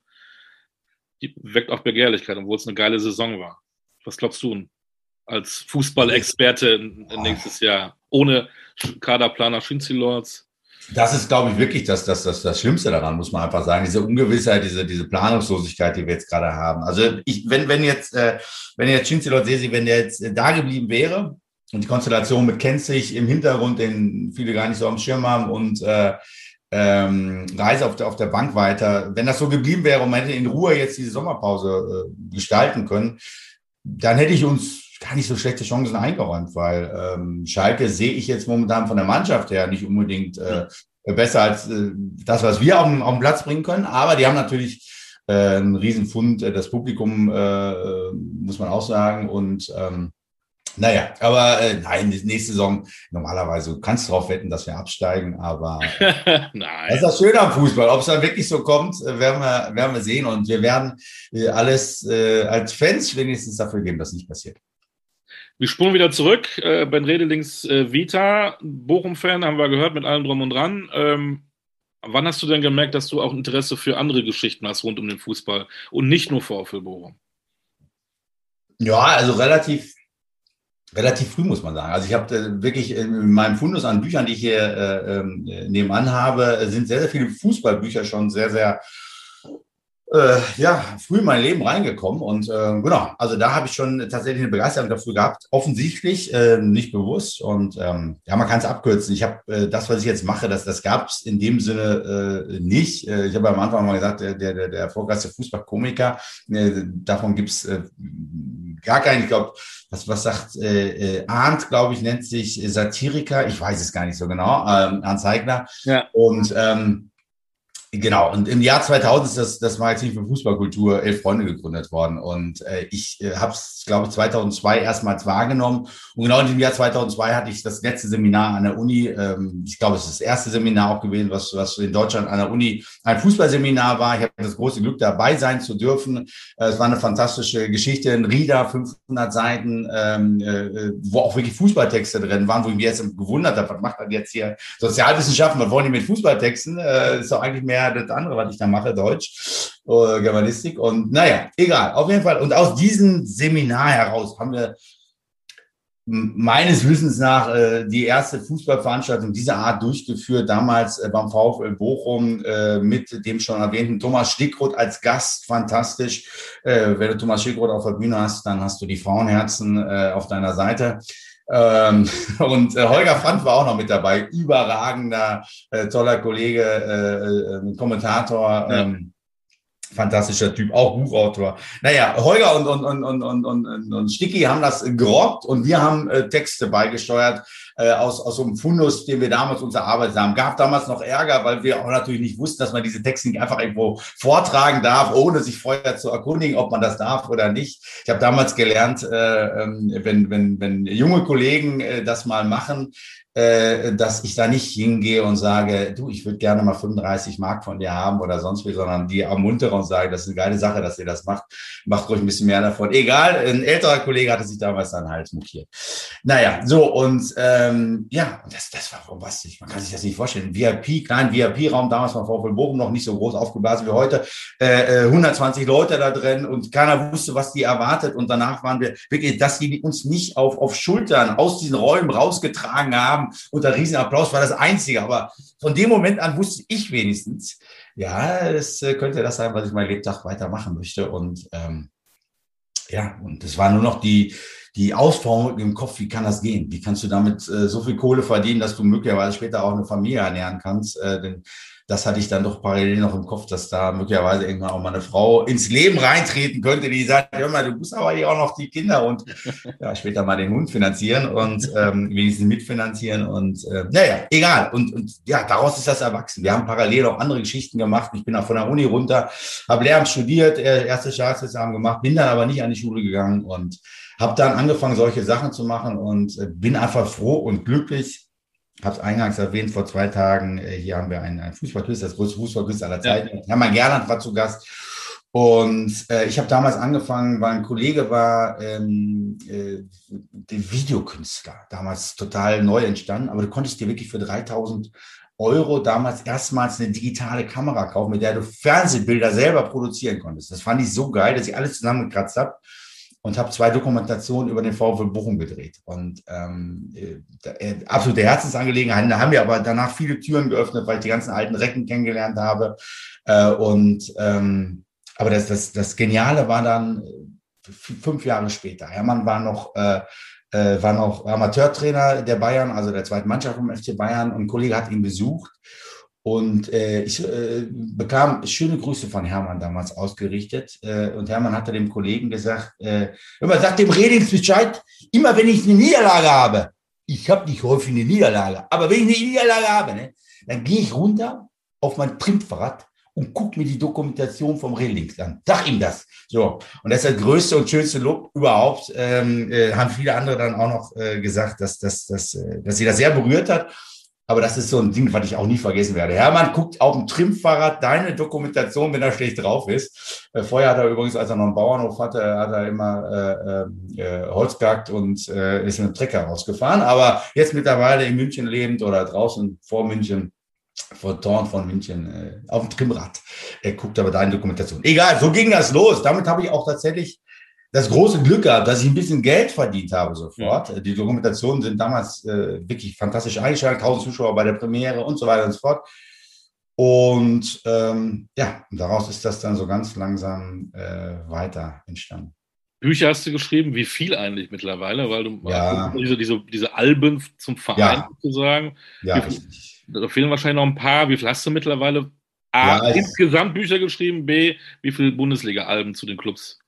Die weckt auch Begehrlichkeit, obwohl es eine geile Saison war. Was glaubst du? Als Fußballexperte nächstes Jahr ohne Kaderplaner Schinzilords. Das ist, glaube ich, wirklich das, das, das, das Schlimmste daran, muss man einfach sagen. Diese Ungewissheit, diese, diese Planungslosigkeit, die wir jetzt gerade haben. Also ich, wenn, wenn jetzt, äh, wenn jetzt Schinzilord Sesi, wenn der jetzt da geblieben wäre und die Konstellation mit Kenzig im Hintergrund, den viele gar nicht so am Schirm haben und äh, ähm, Reise auf der, auf der Bank weiter, wenn das so geblieben wäre und man hätte in Ruhe jetzt diese Sommerpause äh, gestalten können, dann hätte ich uns gar nicht so schlechte Chancen eingeräumt, weil ähm, Schalke sehe ich jetzt momentan von der Mannschaft her nicht unbedingt äh, besser als äh, das, was wir auf auf den Platz bringen können. Aber die haben natürlich äh, einen Riesenfund, äh, das Publikum, äh, muss man auch sagen. Und ähm, naja, aber äh, nein, nächste Saison, normalerweise, du kannst darauf wetten, dass wir absteigen, aber nein. das ist das Schöne am Fußball. Ob es dann wirklich so kommt, äh, werden wir, werden wir sehen. Und wir werden äh, alles äh, als Fans wenigstens dafür geben, dass nicht passiert. Wir spulen wieder zurück. Äh, ben Redelings äh, Vita, Bochum-Fan, haben wir gehört, mit allem drum und dran. Ähm, wann hast du denn gemerkt, dass du auch Interesse für andere Geschichten hast rund um den Fußball und nicht nur VfL Bochum? Ja, also relativ, relativ früh muss man sagen. Also ich habe äh, wirklich in meinem Fundus an Büchern, die ich hier äh, ähm, nebenan habe, sind sehr, sehr viele Fußballbücher schon sehr, sehr äh, ja, früh in mein Leben reingekommen und äh, genau, also da habe ich schon tatsächlich eine Begeisterung dafür gehabt, offensichtlich, äh, nicht bewusst und ähm, ja, man kann es abkürzen. Ich habe äh, das, was ich jetzt mache, das, das gab es in dem Sinne äh, nicht. Äh, ich habe am Anfang mal gesagt, der, der, der erfolgreichste Fußballkomiker, äh, davon gibt's äh, gar keinen, ich glaube, was, was sagt äh, äh, Arndt, glaube ich, nennt sich Satiriker, ich weiß es gar nicht so genau, ähm, Arndt Zeigler. Ja. Und ähm, Genau, und im Jahr 2000 ist das, das Magazin für Fußballkultur Elf Freunde gegründet worden. Und äh, ich äh, habe es, glaube ich, 2002 erstmals wahrgenommen. Und genau in dem Jahr 2002 hatte ich das letzte Seminar an der Uni. Ähm, ich glaube, es ist das erste Seminar auch gewesen, was, was in Deutschland an der Uni ein Fußballseminar war. Ich habe das große Glück, dabei sein zu dürfen. Äh, es war eine fantastische Geschichte. Ein Rieder, 500 Seiten, ähm, äh, wo auch wirklich Fußballtexte drin waren, wo ich mich jetzt gewundert habe, was macht man jetzt hier? Sozialwissenschaften, was wollen die mit Fußballtexten? Äh, ist doch eigentlich mehr das andere, was ich da mache, Deutsch oder Germanistik. Und naja, egal, auf jeden Fall. Und aus diesem Seminar heraus haben wir meines Wissens nach äh, die erste Fußballveranstaltung dieser Art durchgeführt, damals äh, beim VfL Bochum äh, mit dem schon erwähnten Thomas Stickroth als Gast, fantastisch. Äh, wenn du Thomas Stickroth auf der Bühne hast, dann hast du die Frauenherzen äh, auf deiner Seite. Ähm, und äh, Holger Franz war auch noch mit dabei, überragender, äh, toller Kollege, äh, äh, Kommentator. Ähm, Fantastischer Typ, auch Buchautor. Naja, Holger und, und, und, und, und, und, und Sticky haben das gerockt und wir haben äh, Texte beigesteuert äh, aus, aus so einem Fundus, den wir damals uns erarbeitet haben. Gab damals noch Ärger, weil wir auch natürlich nicht wussten, dass man diese Texte nicht einfach irgendwo vortragen darf, ohne sich vorher zu erkundigen, ob man das darf oder nicht. Ich habe damals gelernt, äh, ähm, wenn, wenn, wenn junge Kollegen äh, das mal machen, äh, dass ich da nicht hingehe und sage, du, ich würde gerne mal 35 Mark von dir haben oder sonst wie, sondern die ermuntere und sage, das ist eine geile Sache, dass ihr das macht. Macht ruhig ein bisschen mehr davon. Egal, ein älterer Kollege hatte sich damals dann halt mokiert. Naja, so und ähm, ja, das, das war bombastisch. Man kann sich das nicht vorstellen. VIP, kleinen VIP-Raum, damals war VfL Bochum noch nicht so groß aufgeblasen wie heute. Äh, 120 äh, Leute da drin und keiner wusste, was die erwartet. Und danach waren wir wirklich, dass die uns nicht auf, auf Schultern aus diesen Räumen rausgetragen haben, haben unter Riesenapplaus, war das Einzige. Aber von dem Moment an wusste ich wenigstens, ja, das äh, könnte das sein, was ich mein Lebtag weitermachen möchte. Und ähm, ja, und es war nur noch die, die Ausformung im Kopf, wie kann das gehen? Wie kannst du damit äh, so viel Kohle verdienen, dass du möglicherweise später auch eine Familie ernähren kannst? Äh, denn das hatte ich dann doch parallel noch im Kopf, dass da möglicherweise irgendwann auch mal eine Frau ins Leben reintreten könnte, die sagt, hör mal, du musst aber hier auch noch die Kinder und ja, später mal den Hund finanzieren und ähm, wenigstens mitfinanzieren und äh, naja, egal. Und, und ja, daraus ist das erwachsen. Wir haben parallel auch andere Geschichten gemacht. Ich bin auch von der Uni runter, habe Lehramt studiert, äh, erste Staatsexamen gemacht, bin dann aber nicht an die Schule gegangen und habe dann angefangen, solche Sachen zu machen und äh, bin einfach froh und glücklich, habe es eingangs erwähnt, vor zwei Tagen, äh, hier haben wir einen, einen Fußballquiz, das größte Fußballquiz aller Zeiten. Ja. Hermann Gerland war zu Gast. Und äh, ich habe damals angefangen, weil ein Kollege war, ähm, äh, der Videokünstler, damals total neu entstanden, aber du konntest dir wirklich für 3000 Euro damals erstmals eine digitale Kamera kaufen, mit der du Fernsehbilder selber produzieren konntest. Das fand ich so geil, dass ich alles zusammengekratzt habe und habe zwei Dokumentationen über den VfL Bochum gedreht. Und ähm, äh, absolute Herzensangelegenheit. Da haben wir aber danach viele Türen geöffnet, weil ich die ganzen alten Recken kennengelernt habe. Äh, und ähm, aber das, das, das Geniale war dann äh, fünf Jahre später. Hermann war noch äh, äh, war noch Amateurtrainer der Bayern, also der zweiten Mannschaft vom FC Bayern. Und ein Kollege hat ihn besucht und äh, ich äh, bekam schöne Grüße von Hermann damals ausgerichtet. Äh, und Hermann hatte dem Kollegen gesagt, äh, immer sagt dem Redings Bescheid, immer wenn ich eine Niederlage habe, ich habe nicht häufig eine Niederlage, aber wenn ich eine Niederlage habe, ne, dann gehe ich runter auf mein Trimpfahrrad und guck mir die Dokumentation vom Redings an. Sag ihm das. So. Und das ist das größte und schönste Lob überhaupt. Ähm, äh, haben viele andere dann auch noch äh, gesagt, dass, dass, dass, äh, dass sie das sehr berührt hat. Aber das ist so ein Ding, was ich auch nie vergessen werde. Hermann guckt auf dem Trimmfahrrad deine Dokumentation, wenn er schlecht drauf ist. Äh, vorher hat er übrigens, als er noch einen Bauernhof hatte, hat er immer äh, äh, Holz gehackt und äh, ist mit einem Trecker rausgefahren. Aber jetzt mittlerweile in München lebend oder draußen vor München, vor Torn von München, äh, auf dem Trimmrad. Er guckt aber deine Dokumentation. Egal, so ging das los. Damit habe ich auch tatsächlich das große Glück gehabt, dass ich ein bisschen Geld verdient habe sofort. Ja. Die Dokumentationen sind damals äh, wirklich fantastisch eingeschaltet, 1000 Zuschauer bei der Premiere und so weiter und so fort. Und ähm, ja, daraus ist das dann so ganz langsam äh, weiter entstanden. Bücher hast du geschrieben, wie viel eigentlich mittlerweile, weil du ja. diese, diese, diese Alben zum Verein ja. sozusagen. Ja, viel, da fehlen wahrscheinlich noch ein paar. Wie viel hast du mittlerweile? A, ja, insgesamt Bücher geschrieben, B, wie viele Bundesliga-Alben zu den Clubs?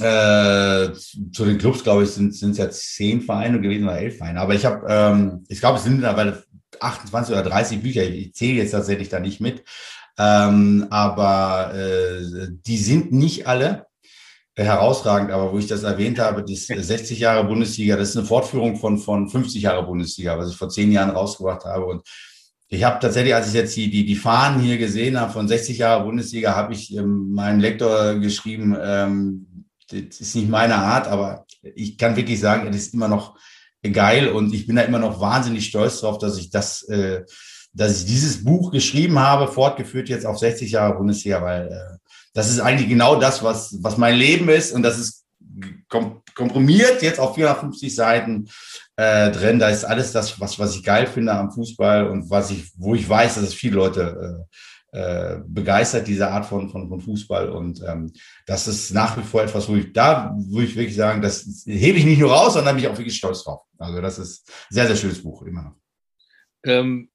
Äh, zu den Clubs, glaube ich, sind es ja zehn Vereine gewesen oder elf Vereine. Aber ich habe, ähm, ich glaube, es sind mittlerweile 28 oder 30 Bücher. Ich zähle jetzt tatsächlich da nicht mit. Ähm, aber äh, die sind nicht alle herausragend, aber wo ich das erwähnt habe, die 60 Jahre Bundesliga, das ist eine Fortführung von, von 50 Jahre Bundesliga, was ich vor zehn Jahren rausgebracht habe. Und ich habe tatsächlich, als ich jetzt die, die, die Fahnen hier gesehen habe von 60 Jahre Bundesliga, habe ich ähm, meinem Lektor geschrieben, ähm, das ist nicht meine Art, aber ich kann wirklich sagen, es ist immer noch geil und ich bin da immer noch wahnsinnig stolz drauf, dass ich das, äh, dass ich dieses Buch geschrieben habe, fortgeführt jetzt auf 60 Jahre Bundesliga, weil äh, das ist eigentlich genau das, was, was mein Leben ist und das ist kom komprimiert jetzt auf 450 Seiten äh, drin. Da ist alles das, was, was ich geil finde am Fußball und was ich, wo ich weiß, dass es viele Leute äh, äh, begeistert, diese Art von, von, von Fußball. Und ähm, das ist nach wie vor etwas, wo ich da, wo ich wirklich sagen, das hebe ich nicht nur raus, sondern bin ich auch wirklich stolz drauf. Also das ist ein sehr, sehr schönes Buch, immer noch. Ähm,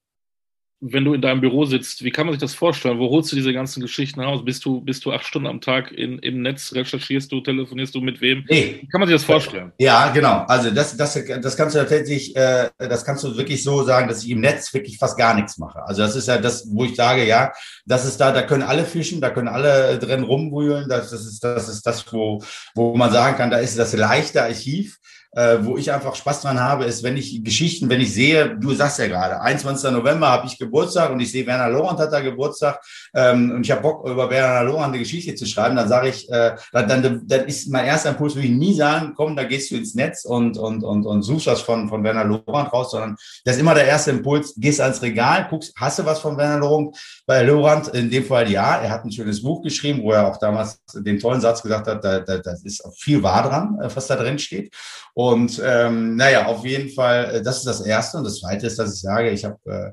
wenn du in deinem Büro sitzt, wie kann man sich das vorstellen? Wo holst du diese ganzen Geschichten raus? Bist du, bist du acht Stunden am Tag in, im Netz, recherchierst du, telefonierst du mit wem? Nee. Wie kann man sich das vorstellen? Ja, genau. Also das, das, das kannst du tatsächlich, äh, das kannst du wirklich so sagen, dass ich im Netz wirklich fast gar nichts mache. Also das ist ja das, wo ich sage, ja, das ist da, da können alle fischen, da können alle drin rumwühlen. Das, das ist das, ist das wo, wo man sagen kann, da ist das leichte Archiv äh, wo ich einfach Spaß dran habe, ist, wenn ich Geschichten, wenn ich sehe, du sagst ja gerade, 21. November habe ich Geburtstag und ich sehe, Werner Lorand hat da Geburtstag ähm, und ich habe Bock, über Werner Lorand eine Geschichte zu schreiben, dann sage ich, äh, dann, dann, ist mein erster Impuls, würde ich nie sagen, komm, da gehst du ins Netz und, und, und, und suchst was von, von Werner Lorand raus, sondern das ist immer der erste Impuls, gehst ans Regal, guckst, hast du was von Werner Lorand? Bei Lorand in dem Fall ja, er hat ein schönes Buch geschrieben, wo er auch damals den tollen Satz gesagt hat, da, da, da ist viel wahr dran, äh, was da drin steht. Und ähm, naja, auf jeden Fall, äh, das ist das Erste. Und das Zweite ist, dass ich sage, ich habe äh,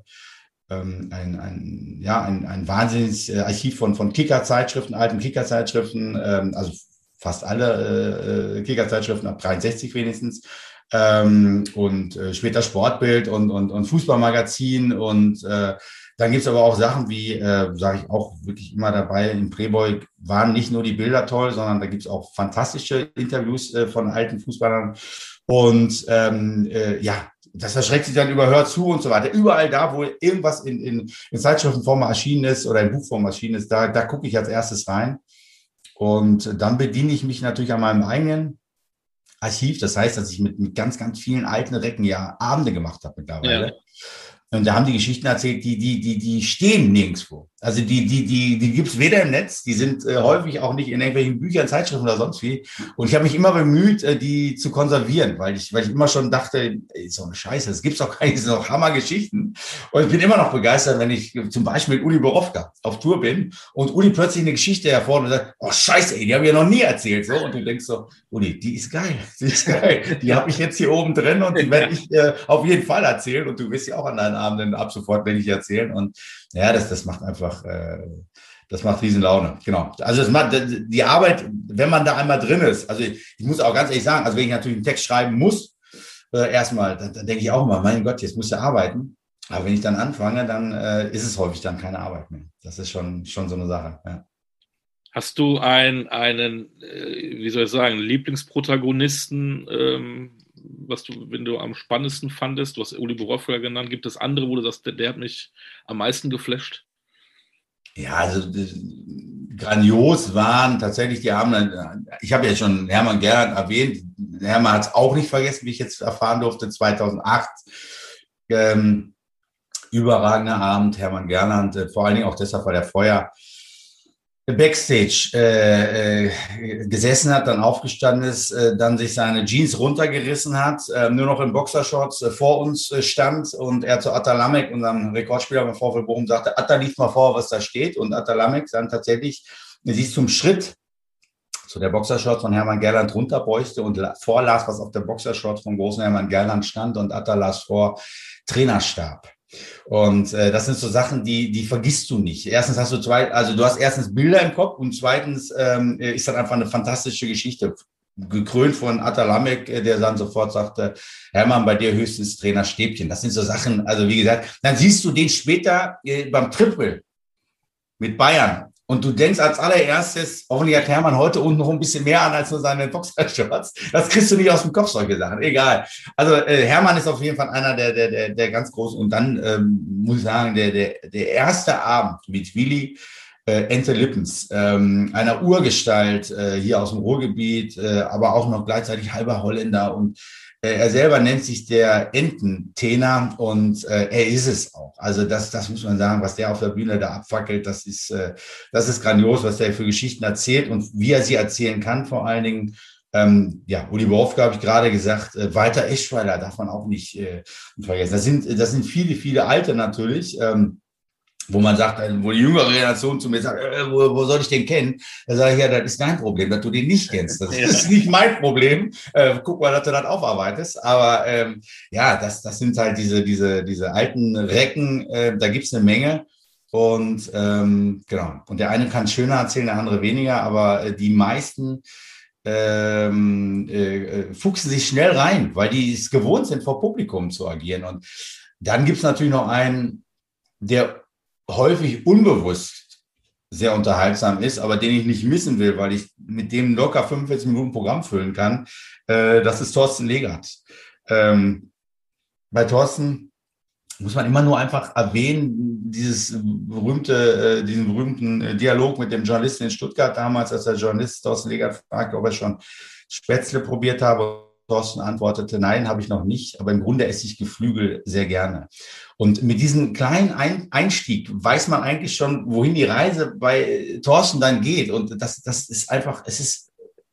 ähm, ein, ein, ja, ein, ein wahnsinniges äh, Archiv von, von Kicker-Zeitschriften, alten Kicker-Zeitschriften, ähm, also fast alle äh, Kicker-Zeitschriften ab 63 wenigstens. Ähm, und äh, später Sportbild und, und, und Fußballmagazin und äh, dann gibt's aber auch Sachen wie, äh, sage ich auch wirklich immer dabei, im Playboy waren nicht nur die Bilder toll, sondern da gibt's auch fantastische Interviews äh, von alten Fußballern. Und ähm, äh, ja, das erschreckt sich dann überhört zu und so weiter. Überall da, wo irgendwas in, in, in Zeitschriftenform erschienen ist oder in Buchform erschienen ist, da, da gucke ich als erstes rein. Und dann bediene ich mich natürlich an meinem eigenen Archiv. Das heißt, dass ich mit, mit ganz, ganz vielen alten Recken ja Abende gemacht habe mittlerweile. Ja. Und da haben die Geschichten erzählt, die, die, die, die stehen nirgendwo. Also die, die, die, die gibt's weder im Netz, die sind äh, häufig auch nicht in irgendwelchen Büchern, Zeitschriften oder sonst wie. Und ich habe mich immer bemüht, äh, die zu konservieren, weil ich, weil ich immer schon dachte, ey, so eine Scheiße, es gibt's doch das sind doch Hammergeschichten. Und ich bin immer noch begeistert, wenn ich zum Beispiel mit Uli Borowka auf Tour bin und Uli plötzlich eine Geschichte hervor und sagt, oh Scheiße, ey, die habe ich ja noch nie erzählt. So, und du denkst so, Uli, die ist geil, die ist geil. Die habe ich jetzt hier oben drin und die werde ich äh, auf jeden Fall erzählen. Und du wirst ja auch an deinen Abenden ab sofort, wenn ich erzählen. Und ja, das, das macht einfach, äh, das macht riesen Laune. Genau. Also es macht die Arbeit, wenn man da einmal drin ist. Also ich, ich muss auch ganz ehrlich sagen, also wenn ich natürlich einen Text schreiben muss, äh, erstmal, dann, dann denke ich auch immer, mein Gott, jetzt muss ich arbeiten. Aber wenn ich dann anfange, dann äh, ist es häufig dann keine Arbeit mehr. Das ist schon, schon so eine Sache. Ja. Hast du ein, einen, wie soll ich sagen, Lieblingsprotagonisten, ähm, was du, wenn du am spannendsten fandest? Du hast Uli Borowka genannt. Gibt es andere, wo du sagst, der, der hat mich am meisten geflasht? Ja, also grandios waren tatsächlich die Abende. Ich habe ja schon Hermann Gerhard erwähnt. Hermann hat es auch nicht vergessen, wie ich jetzt erfahren durfte, 2008. Ähm, überragender Abend, Hermann Gerland, äh, vor allen Dingen auch deshalb, weil er vorher Backstage äh, äh, gesessen hat, dann aufgestanden ist, äh, dann sich seine Jeans runtergerissen hat, äh, nur noch in Boxershorts äh, vor uns äh, stand und er zu Atalamek, unserem Rekordspieler beim VfL Bochum, sagte, Atta liest mal vor, was da steht und Atalamek dann tatsächlich sich zum Schritt zu der Boxershorts von Hermann Gerland runterbeugte und vorlas, was auf der Boxershorts von großen Hermann Gerland stand und Atta las vor Trainerstab. Und äh, das sind so Sachen, die, die vergisst du nicht. Erstens hast du zwei, also du hast erstens Bilder im Kopf und zweitens ähm, ist das einfach eine fantastische Geschichte. Gekrönt von Atalamek, äh, der dann sofort sagte, Hermann, bei dir höchstens Trainer Stäbchen. Das sind so Sachen, also wie gesagt, dann siehst du den später äh, beim Triple mit Bayern. Und du denkst als allererstes, hoffentlich hat Hermann heute unten noch ein bisschen mehr an als nur seine Boxershorts. Das kriegst du nicht aus dem Kopf, solche Sachen. Egal. Also äh, Hermann ist auf jeden Fall einer der, der, der, der ganz großen. Und dann ähm, muss ich sagen, der, der, der erste Abend mit Willi äh, Ente Lippens, ähm, einer Urgestalt äh, hier aus dem Ruhrgebiet, äh, aber auch noch gleichzeitig halber Holländer und er selber nennt sich der Ententener und äh, er ist es auch. Also das, das muss man sagen, was der auf der Bühne da abfackelt, das ist, äh, das ist grandios, was der für Geschichten erzählt und wie er sie erzählen kann vor allen Dingen. Ähm, ja, Uli Wolfke habe ich gerade gesagt, äh, Walter Eschweiler darf man auch nicht äh, vergessen. Das sind, das sind viele, viele Alte natürlich. Ähm, wo man sagt, äh, wo die jüngere Generation zu mir sagt, äh, wo, wo soll ich den kennen? Da sage ich, ja, das ist dein Problem, dass du den nicht kennst. Das ist nicht mein Problem. Äh, guck mal, dass du das aufarbeitest. Aber ähm, ja, das, das sind halt diese, diese, diese alten Recken, äh, da gibt's eine Menge. Und ähm, genau. Und der eine kann schöner erzählen, der andere weniger, aber äh, die meisten ähm, äh, äh fuchsen sich schnell rein, weil die es gewohnt sind, vor Publikum zu agieren. Und dann gibt's natürlich noch einen, der häufig unbewusst sehr unterhaltsam ist, aber den ich nicht missen will, weil ich mit dem locker 45 Minuten Programm füllen kann, äh, das ist Thorsten Legert. Ähm, bei Thorsten muss man immer nur einfach erwähnen, dieses berühmte, äh, diesen berühmten äh, Dialog mit dem Journalisten in Stuttgart damals, als der Journalist Thorsten Legert fragte, ob er schon Spätzle probiert habe. Thorsten antwortete, nein, habe ich noch nicht, aber im Grunde esse ich Geflügel sehr gerne. Und mit diesem kleinen Einstieg weiß man eigentlich schon, wohin die Reise bei Thorsten dann geht. Und das, das ist einfach, es ist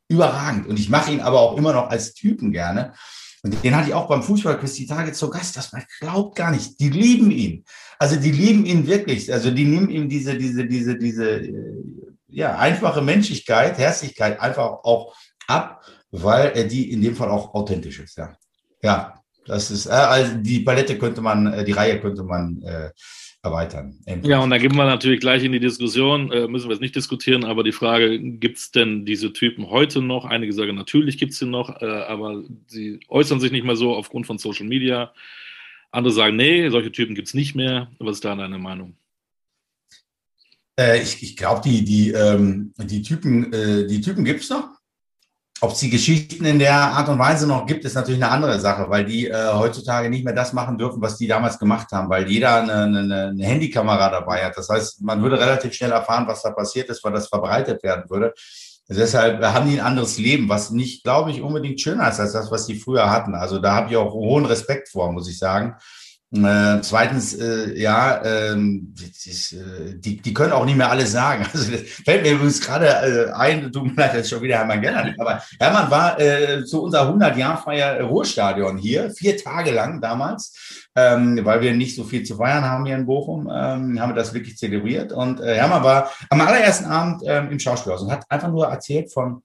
überragend. Und ich mache ihn aber auch immer noch als Typen gerne. Und den hatte ich auch beim Fußballquiz die Tage zu Gast. Das man glaubt gar nicht. Die lieben ihn. Also die lieben ihn wirklich. Also die nehmen ihm diese, diese, diese, diese, äh, ja, einfache Menschlichkeit, Herzlichkeit einfach auch ab, weil er die in dem Fall auch authentisch ist. Ja, ja, das ist, äh, also die Palette könnte man, äh, die Reihe könnte man äh, erweitern. Ja, und da gehen wir natürlich gleich in die Diskussion, äh, müssen wir jetzt nicht diskutieren, aber die Frage, gibt es denn diese Typen heute noch? Einige sagen, natürlich gibt es sie noch, äh, aber sie äußern sich nicht mehr so aufgrund von Social Media. Andere sagen, nee, solche Typen gibt es nicht mehr. Was ist da deine Meinung? Äh, ich ich glaube, die, die, ähm, die Typen, äh, die Typen gibt es noch. Ob es die Geschichten in der Art und Weise noch gibt, ist natürlich eine andere Sache, weil die äh, heutzutage nicht mehr das machen dürfen, was die damals gemacht haben, weil jeder eine, eine, eine Handykamera dabei hat. Das heißt, man würde relativ schnell erfahren, was da passiert ist, weil das verbreitet werden würde. Deshalb haben die ein anderes Leben, was nicht, glaube ich, unbedingt schöner ist als das, was die früher hatten. Also da habe ich auch hohen Respekt vor, muss ich sagen. Äh, zweitens, äh, ja, äh, die, die können auch nicht mehr alles sagen. Also das fällt mir übrigens gerade äh, ein, du leid, jetzt schon wieder Hermann Gellert, aber Hermann war äh, zu unserer 100-Jahr-Feier Ruhrstadion hier, vier Tage lang damals, ähm, weil wir nicht so viel zu feiern haben hier in Bochum, ähm, haben wir das wirklich zelebriert. Und äh, Hermann war am allerersten Abend ähm, im Schauspielhaus und hat einfach nur erzählt von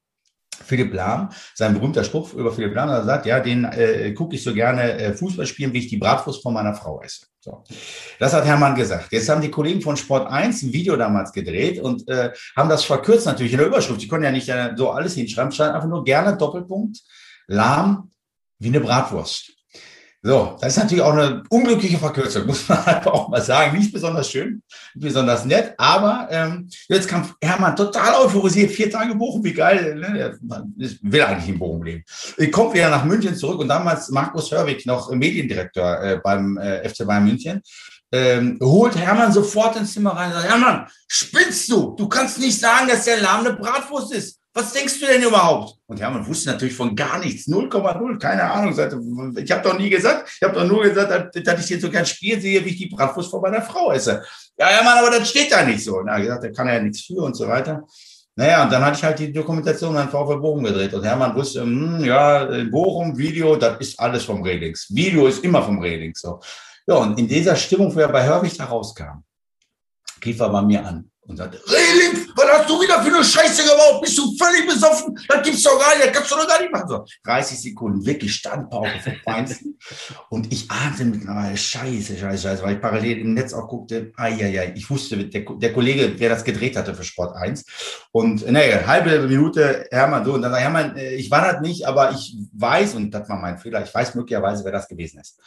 Philipp Lahm, sein berühmter Spruch über Philipp Lahm, er sagt, ja, den äh, gucke ich so gerne äh, Fußball spielen, wie ich die Bratwurst von meiner Frau esse. So. Das hat Hermann gesagt. Jetzt haben die Kollegen von Sport 1 ein Video damals gedreht und äh, haben das verkürzt natürlich in der Überschrift. Die können ja nicht äh, so alles hinschreiben, stand einfach nur gerne Doppelpunkt, Lahm wie eine Bratwurst. So, das ist natürlich auch eine unglückliche Verkürzung, muss man einfach auch mal sagen. Nicht besonders schön, nicht besonders nett, aber ähm, jetzt kam Hermann total euphorisiert, vier Tage Bochum, wie geil, ne? Er will eigentlich in Bochum leben. Ich komme wieder nach München zurück und damals Markus Hörwig, noch Mediendirektor äh, beim äh, FC Bayern München, ähm, holt Hermann sofort ins Zimmer rein und sagt, Hermann, spinnst du? Du kannst nicht sagen, dass der Lahm eine Bratwurst ist was denkst du denn überhaupt? Und Hermann wusste natürlich von gar nichts, 0,0, keine Ahnung. Ich habe doch nie gesagt, ich habe doch nur gesagt, dass ich hier so gern Spiel sehe, wie ich die Bratwurst von meiner Frau esse. Ja, Hermann, aber das steht da nicht so. Na, gesagt, da kann er ja nichts für und so weiter. Naja, und dann hatte ich halt die Dokumentation an VfL Bochum gedreht und Hermann wusste, hm, ja, Bochum, Video, das ist alles vom Redings. Video ist immer vom Redings. So. Ja, und in dieser Stimmung, wo er bei Hörwig da rauskam, rief er bei mir an und sagte, Reling, was hast du wieder für eine Scheiße gebaut? Bist du völlig besoffen? Das gibt's doch gar nicht, das kannst du doch gar nicht machen. So, 30 Sekunden, wirklich Standpauke vom Feinsten. und ich ahnte mittlerweile, scheiße, scheiße, scheiße, weil ich parallel im Netz auch guckte, ai. ich wusste, der, der Kollege, der das gedreht hatte für Sport 1. Und naja, halbe Minute, Hermann, so, und dann sagt Hermann, äh, ich war das nicht, aber ich weiß, und das war mein Fehler, ich weiß möglicherweise, wer das gewesen ist.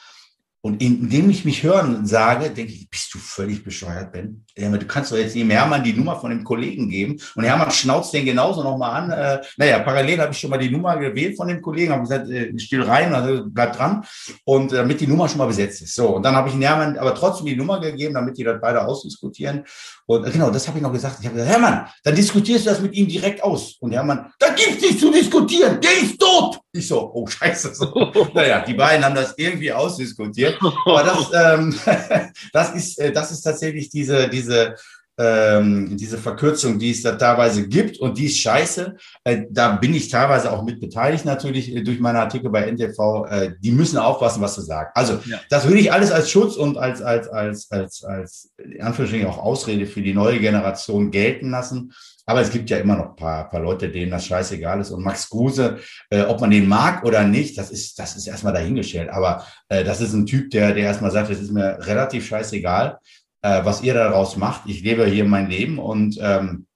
Und indem ich mich hören sage, denke ich, bist du völlig bescheuert, Ben? Du kannst doch jetzt dem Hermann die Nummer von dem Kollegen geben. Und Hermann schnauzt den genauso nochmal an. Äh, naja, parallel habe ich schon mal die Nummer gewählt von dem Kollegen, habe gesagt, äh, still rein, also bleib dran. Und äh, damit die Nummer schon mal besetzt ist. So, und dann habe ich Hermann aber trotzdem die Nummer gegeben, damit die das beide ausdiskutieren. Und äh, genau, das habe ich noch gesagt. Ich habe gesagt, Hermann, dann diskutierst du das mit ihm direkt aus. Und Hermann, da gibt's nichts zu diskutieren, der ist tot. Ich so, oh scheiße. So. naja, die beiden haben das irgendwie ausdiskutiert. Aber das, ähm, das, ist, äh, das ist tatsächlich diese, diese, ähm, diese Verkürzung, die es da teilweise gibt und die ist scheiße. Äh, da bin ich teilweise auch mit beteiligt natürlich äh, durch meine Artikel bei NTV. Äh, die müssen aufpassen, was sie sagen. Also ja. das würde ich alles als Schutz und als, als, als, als, als in Anführungsstrichen auch Ausrede für die neue Generation gelten lassen. Aber es gibt ja immer noch ein paar, paar Leute, denen das scheißegal ist. Und Max Kruse, äh, ob man den mag oder nicht, das ist, das ist erstmal dahingestellt. Aber äh, das ist ein Typ, der, der erstmal sagt, es ist mir relativ scheißegal, äh, was ihr daraus macht. Ich lebe hier mein Leben und ähm,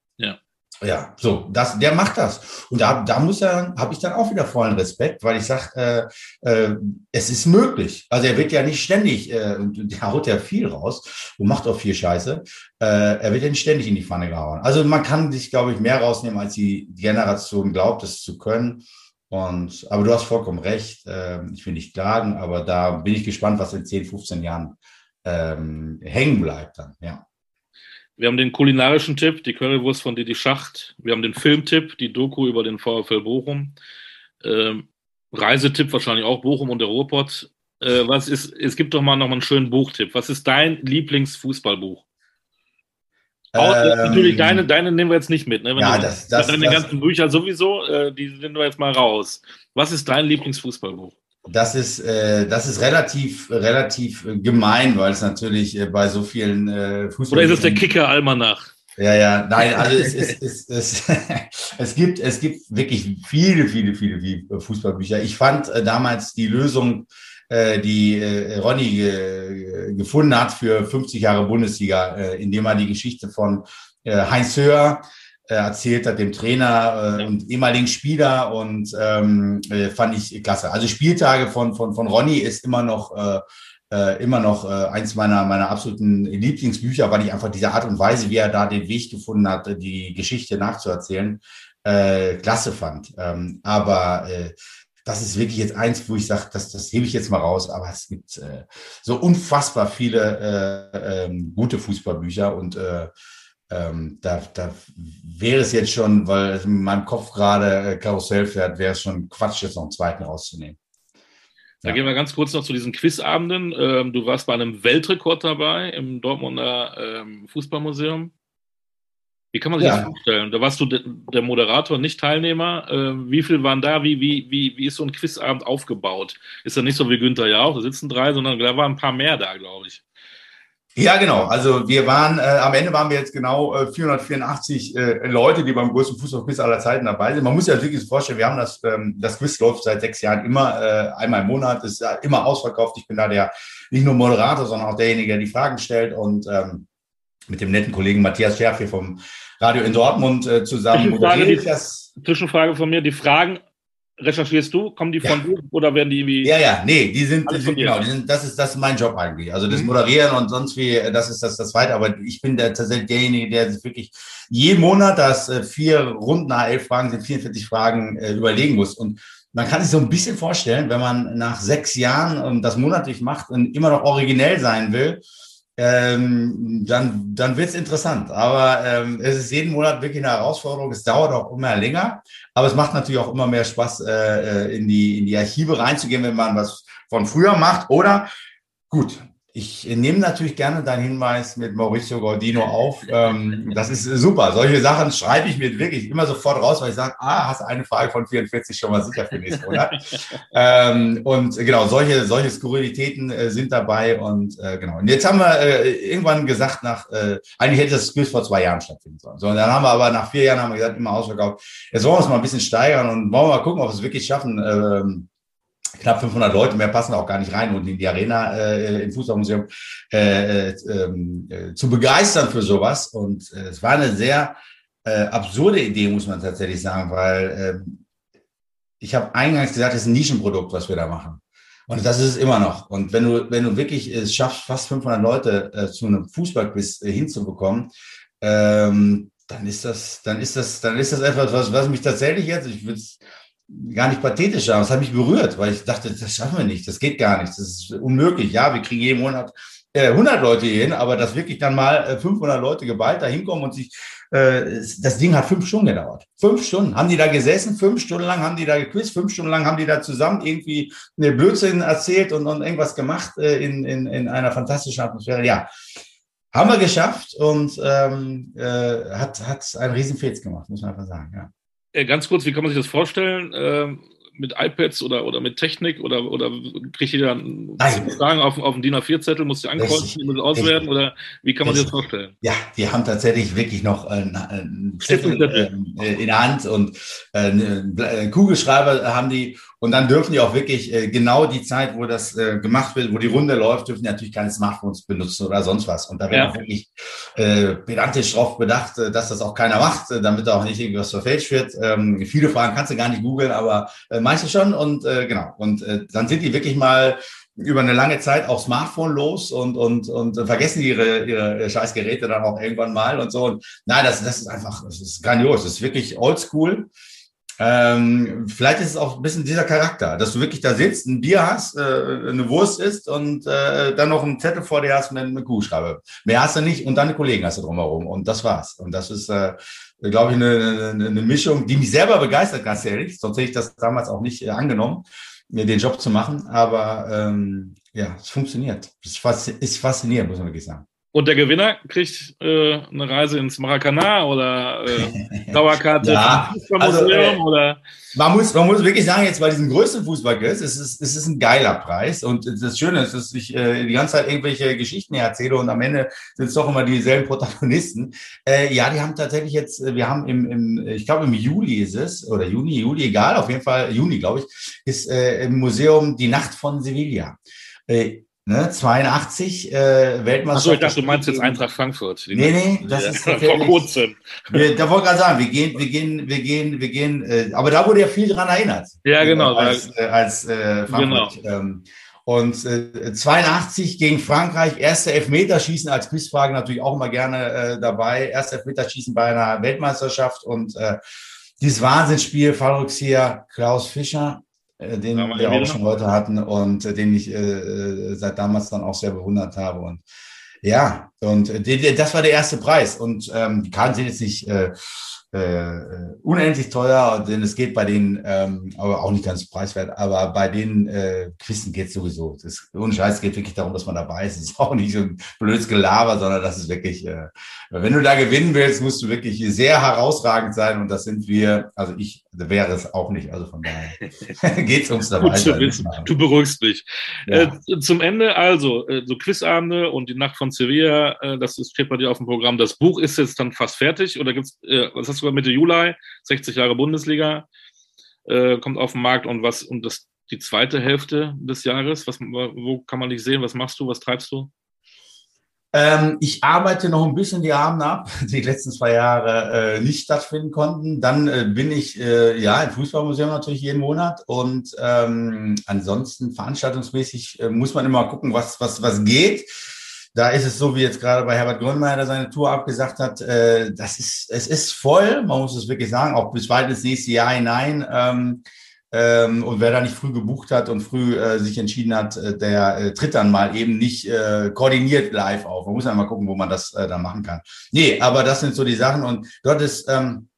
ja. So, das, der macht das. Und da, da muss er, habe ich dann auch wieder vollen Respekt, weil ich sage, äh, äh, es ist möglich. Also er wird ja nicht ständig, äh, der haut ja viel raus und macht auch viel Scheiße. Äh, er wird ja nicht ständig in die Pfanne gehauen. Also man kann sich, glaube ich, mehr rausnehmen, als die Generation glaubt, es zu können. Und, aber du hast vollkommen recht. Äh, ich will nicht klagen, aber da bin ich gespannt, was in 10, 15 Jahren ähm, hängen bleibt dann, ja. Wir haben den kulinarischen Tipp, die Currywurst von Didi Schacht. Wir haben den Filmtipp, die Doku über den VfL Bochum. Ähm, Reisetipp wahrscheinlich auch Bochum und der Ruhrpott. Äh, was ist, es gibt doch mal noch mal einen schönen Buchtipp. Was ist dein Lieblingsfußballbuch? Ähm, natürlich, deine, deine nehmen wir jetzt nicht mit. Ne? Wenn ja, das, das, deine das, ganzen Bücher sowieso, äh, die nehmen wir jetzt mal raus. Was ist dein Lieblingsfußballbuch? Das ist, äh, das ist relativ, relativ gemein, weil es natürlich äh, bei so vielen äh, Fußball. Oder ist es der Kicker-Almanach? Ja, ja, nein, also es, es, es, es, es, gibt, es gibt wirklich viele, viele, viele, viele Fußballbücher. Ich fand äh, damals die Lösung, äh, die äh, Ronny äh, gefunden hat für 50 Jahre Bundesliga, äh, indem er die Geschichte von äh, Heinz Höher äh, erzählt hat, dem Trainer äh, und ehemaligen Spieler und ähm, äh, fand ich klasse. Also Spieltage von, von, von Ronny ist immer noch äh, äh, immer noch äh, eins meiner, meiner absoluten Lieblingsbücher, weil ich einfach diese Art und Weise, wie er da den Weg gefunden hat, die Geschichte nachzuerzählen, äh, klasse fand. Ähm, aber äh, das ist wirklich jetzt eins, wo ich sage, das, das hebe ich jetzt mal raus. Aber es gibt äh, so unfassbar viele äh, äh, gute Fußballbücher und äh, ähm, da, da wäre es jetzt schon, weil in meinem Kopf gerade äh, Karussell fährt, wäre es schon Quatsch, jetzt noch einen zweiten rauszunehmen. Da ja. gehen wir ganz kurz noch zu diesen Quizabenden. Ähm, du warst bei einem Weltrekord dabei im Dortmunder ähm, Fußballmuseum. Wie kann man sich ja. das vorstellen? Da warst du der Moderator, nicht Teilnehmer. Ähm, wie viel waren da? Wie, wie, wie, wie ist so ein Quizabend aufgebaut? Ist ja nicht so wie Günther Jauch, da sitzen drei, sondern da waren ein paar mehr da, glaube ich. Ja, genau. Also wir waren, äh, am Ende waren wir jetzt genau äh, 484 äh, Leute, die beim größten Fußballquiz aller Zeiten dabei sind. Man muss sich das wirklich vorstellen, wir haben das, ähm, das Quiz läuft seit sechs Jahren immer äh, einmal im Monat, ist immer ausverkauft. Ich bin da der nicht nur Moderator, sondern auch derjenige, der die Fragen stellt und ähm, mit dem netten Kollegen Matthias Scherf hier vom Radio in Dortmund äh, zusammen moderiere ich das. Zwischenfrage von mir, die Fragen recherchierst du? Kommen die von ja. dir oder werden die irgendwie. Ja, ja, nee, die sind, die sind genau, die sind, das ist, das ist mein Job eigentlich. Also das mhm. Moderieren und sonst wie, das ist das, das Zweite. Aber ich bin der, tatsächlich derjenige, der sich wirklich jeden Monat, das äh, vier Runden nach elf Fragen sind 44 Fragen äh, überlegen muss. Und man kann sich so ein bisschen vorstellen, wenn man nach sechs Jahren und das monatlich macht und immer noch originell sein will, ähm, dann, dann wird's interessant. Aber ähm, es ist jeden Monat wirklich eine Herausforderung. Es dauert auch immer länger, aber es macht natürlich auch immer mehr Spaß, äh, äh in, die, in die Archive reinzugehen, wenn man was von früher macht. Oder gut, ich nehme natürlich gerne deinen Hinweis mit Mauricio Gaudino auf. Ähm, das ist super. Solche Sachen schreibe ich mir wirklich immer sofort raus, weil ich sage, ah, hast eine Frage von 44 schon mal sicher für nächsten Monat. ähm, und genau, solche, solche Skurrilitäten äh, sind dabei. Und äh, genau. Und jetzt haben wir äh, irgendwann gesagt, nach, äh, eigentlich hätte das Quiz vor zwei Jahren stattfinden sollen. So, und dann haben wir aber nach vier Jahren haben wir gesagt, immer ausverkauft. Jetzt wollen wir uns mal ein bisschen steigern und wollen wir mal gucken, ob wir es wirklich schaffen. Ähm, knapp 500 Leute, mehr passen auch gar nicht rein und in die Arena äh, im Fußballmuseum äh, äh, ähm, äh, zu begeistern für sowas. Und äh, es war eine sehr äh, absurde Idee, muss man tatsächlich sagen, weil äh, ich habe eingangs gesagt, es ist ein Nischenprodukt, was wir da machen. Und das ist es immer noch. Und wenn du, wenn du wirklich es schaffst, fast 500 Leute zu einem Fußballquiz hinzubekommen, ähm, dann ist das, dann ist das, dann ist das etwas, was, was mich tatsächlich jetzt, ich würde gar nicht pathetisch aber es hat mich berührt, weil ich dachte, das schaffen wir nicht, das geht gar nicht, das ist unmöglich. Ja, wir kriegen jeden Monat äh, 100 Leute hin, aber dass wirklich dann mal äh, 500 Leute geballt da hinkommen und sich, äh, das Ding hat fünf Stunden gedauert. Fünf Stunden haben die da gesessen, fünf Stunden lang haben die da gequizt, fünf Stunden lang haben die da zusammen irgendwie eine Blödsinn erzählt und, und irgendwas gemacht äh, in, in, in einer fantastischen Atmosphäre. Ja, haben wir geschafft und ähm, äh, hat, hat einen riesen Fets gemacht, muss man einfach sagen, ja. Äh, ganz kurz, wie kann man sich das vorstellen? Äh, mit iPads oder, oder mit Technik oder, oder kriegt ihr dann Fragen auf, auf dem DIN A4-Zettel, muss die ankreuzen, die muss auswerten oder wie kann man sich das vorstellen? Ja, wir haben tatsächlich wirklich noch einen, einen Zettel äh, in der Hand und einen Kugelschreiber haben die Und dann dürfen die auch wirklich äh, genau die Zeit, wo das äh, gemacht wird, wo die Runde läuft, dürfen die natürlich keine Smartphones benutzen oder sonst was. Und da werden ja. auch wirklich äh, pedantisch drauf bedacht, äh, dass das auch keiner macht, äh, damit auch nicht irgendwas verfälscht wird. Ähm, viele Fragen kannst du gar nicht googeln, aber äh, manche schon. Und äh, genau. Und äh, dann sind die wirklich mal über eine lange Zeit auch Smartphone los und, und, und vergessen ihre, ihre Scheißgeräte dann auch irgendwann mal und so. Und nein, das, das ist einfach, das ist grandios. Das ist wirklich oldschool. Ähm, vielleicht ist es auch ein bisschen dieser Charakter, dass du wirklich da sitzt, ein Bier hast, äh, eine Wurst isst und äh, dann noch einen Zettel vor dir hast mit einem Kuhschreibe. Mehr hast du nicht und deine Kollegen hast du drumherum und das war's. Und das ist, äh, glaube ich, eine, eine, eine Mischung, die mich selber begeistert, ganz ehrlich. Sonst hätte ich das damals auch nicht äh, angenommen mir den Job zu machen. Aber ähm, ja, es funktioniert. Es ist faszinierend, muss man wirklich sagen. Und der Gewinner kriegt äh, eine Reise ins Maracanã oder äh, Dauerkarte ja, also, äh, oder. Man muss, man muss wirklich sagen, jetzt bei diesem größten Fußballquiz, es ist, es ist ein geiler Preis. Und das Schöne ist, dass ich äh, die ganze Zeit irgendwelche Geschichten erzähle und am Ende sind es doch immer dieselben Protagonisten. Äh, ja, die haben tatsächlich jetzt, äh, wir haben im, im ich glaube im Juli ist es, oder Juni, Juli, egal, auf jeden Fall Juni, glaube ich, ist äh, im Museum die Nacht von Sevilla. Äh, Ne, 82 äh, Weltmeisterschaft. Achso, ich dachte, du meinst jetzt Eintracht Frankfurt. Nee, nee, das ja, ist vor kurzem. Wir, da wollte ich gerade sagen, wir gehen, wir gehen, wir gehen, wir gehen, äh, aber da wurde ja viel dran erinnert. Ja, genau. Als, äh, als äh, Frankfurt. Genau. Ähm, und äh, 82 gegen Frankreich, erste Elfmeterschießen als Quizfrage natürlich auch immer gerne äh, dabei. Erste Elfmeterschießen bei einer Weltmeisterschaft und äh, dieses Wahnsinnsspiel, Fallrückzieher Klaus Fischer, äh, den wir auch schon heute hatten und äh, den ich äh, seit damals dann auch sehr bewundert habe. Und ja, und äh, das war der erste Preis. Und ähm, die Karten sind jetzt nicht äh, äh, unendlich teuer, denn es geht bei den, ähm, aber auch nicht ganz preiswert, aber bei den äh, Quizzen geht es sowieso. Das, ohne Scheiß geht wirklich darum, dass man dabei ist. Es ist auch nicht so ein blödes Gelaber, sondern das ist wirklich, äh, wenn du da gewinnen willst, musst du wirklich sehr herausragend sein und das sind wir, also ich wäre es auch nicht, also von daher geht es ums dabei sein. Du beruhigst mich. Ja. Äh, zum Ende also, äh, so Quizabende und die Nacht von Sevilla, äh, das ist, steht bei dir auf dem Programm. Das Buch ist jetzt dann fast fertig oder gibt's, äh, was hast du Mitte Juli, 60 Jahre Bundesliga, äh, kommt auf den Markt und was, und das, die zweite Hälfte des Jahres, was, wo kann man dich sehen? Was machst du? Was treibst du? Ähm, ich arbeite noch ein bisschen die Abende ab, die letzten zwei Jahre äh, nicht stattfinden konnten. Dann äh, bin ich äh, ja im Fußballmuseum natürlich jeden Monat und ähm, ansonsten veranstaltungsmäßig äh, muss man immer gucken, was was was geht. Da ist es so, wie jetzt gerade bei Herbert Grönemeyer, der seine Tour abgesagt hat, äh, das ist, es ist voll, man muss es wirklich sagen, auch bis weit ins nächste Jahr hinein. Ähm, ähm, und wer da nicht früh gebucht hat und früh äh, sich entschieden hat, äh, der äh, tritt dann mal eben nicht äh, koordiniert live auf. Man muss ja mal gucken, wo man das äh, dann machen kann. Nee, aber das sind so die Sachen. Und dort ist ähm,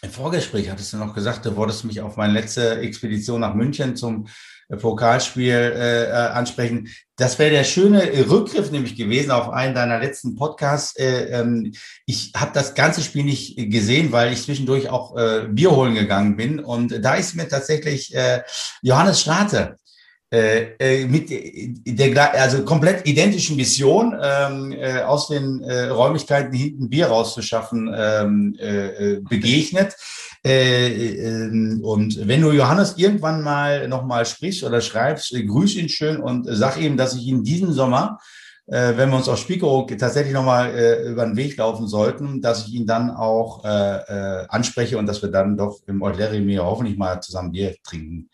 im Vorgespräch hattest du noch gesagt, du wolltest mich auf meine letzte Expedition nach München zum Pokalspiel äh, äh, ansprechen. Das wäre der schöne Rückgriff nämlich gewesen auf einen deiner letzten Podcasts. Äh, ähm, ich habe das ganze Spiel nicht gesehen, weil ich zwischendurch auch äh, Bier holen gegangen bin. Und da ist mir tatsächlich äh, Johannes Strate äh, äh, mit der also komplett identischen Mission ähm, äh, aus den äh, Räumlichkeiten hinten Bier rauszuschaffen ähm, äh, äh begegnet. Äh, äh, und wenn du Johannes irgendwann mal nochmal sprichst oder schreibst, äh, grüß ihn schön und sag ihm, dass ich ihn diesen Sommer, äh, wenn wir uns auf Spiekerow tatsächlich nochmal äh, über den Weg laufen sollten, dass ich ihn dann auch äh, äh, anspreche und dass wir dann doch im Eutleri mir hoffentlich mal zusammen Bier trinken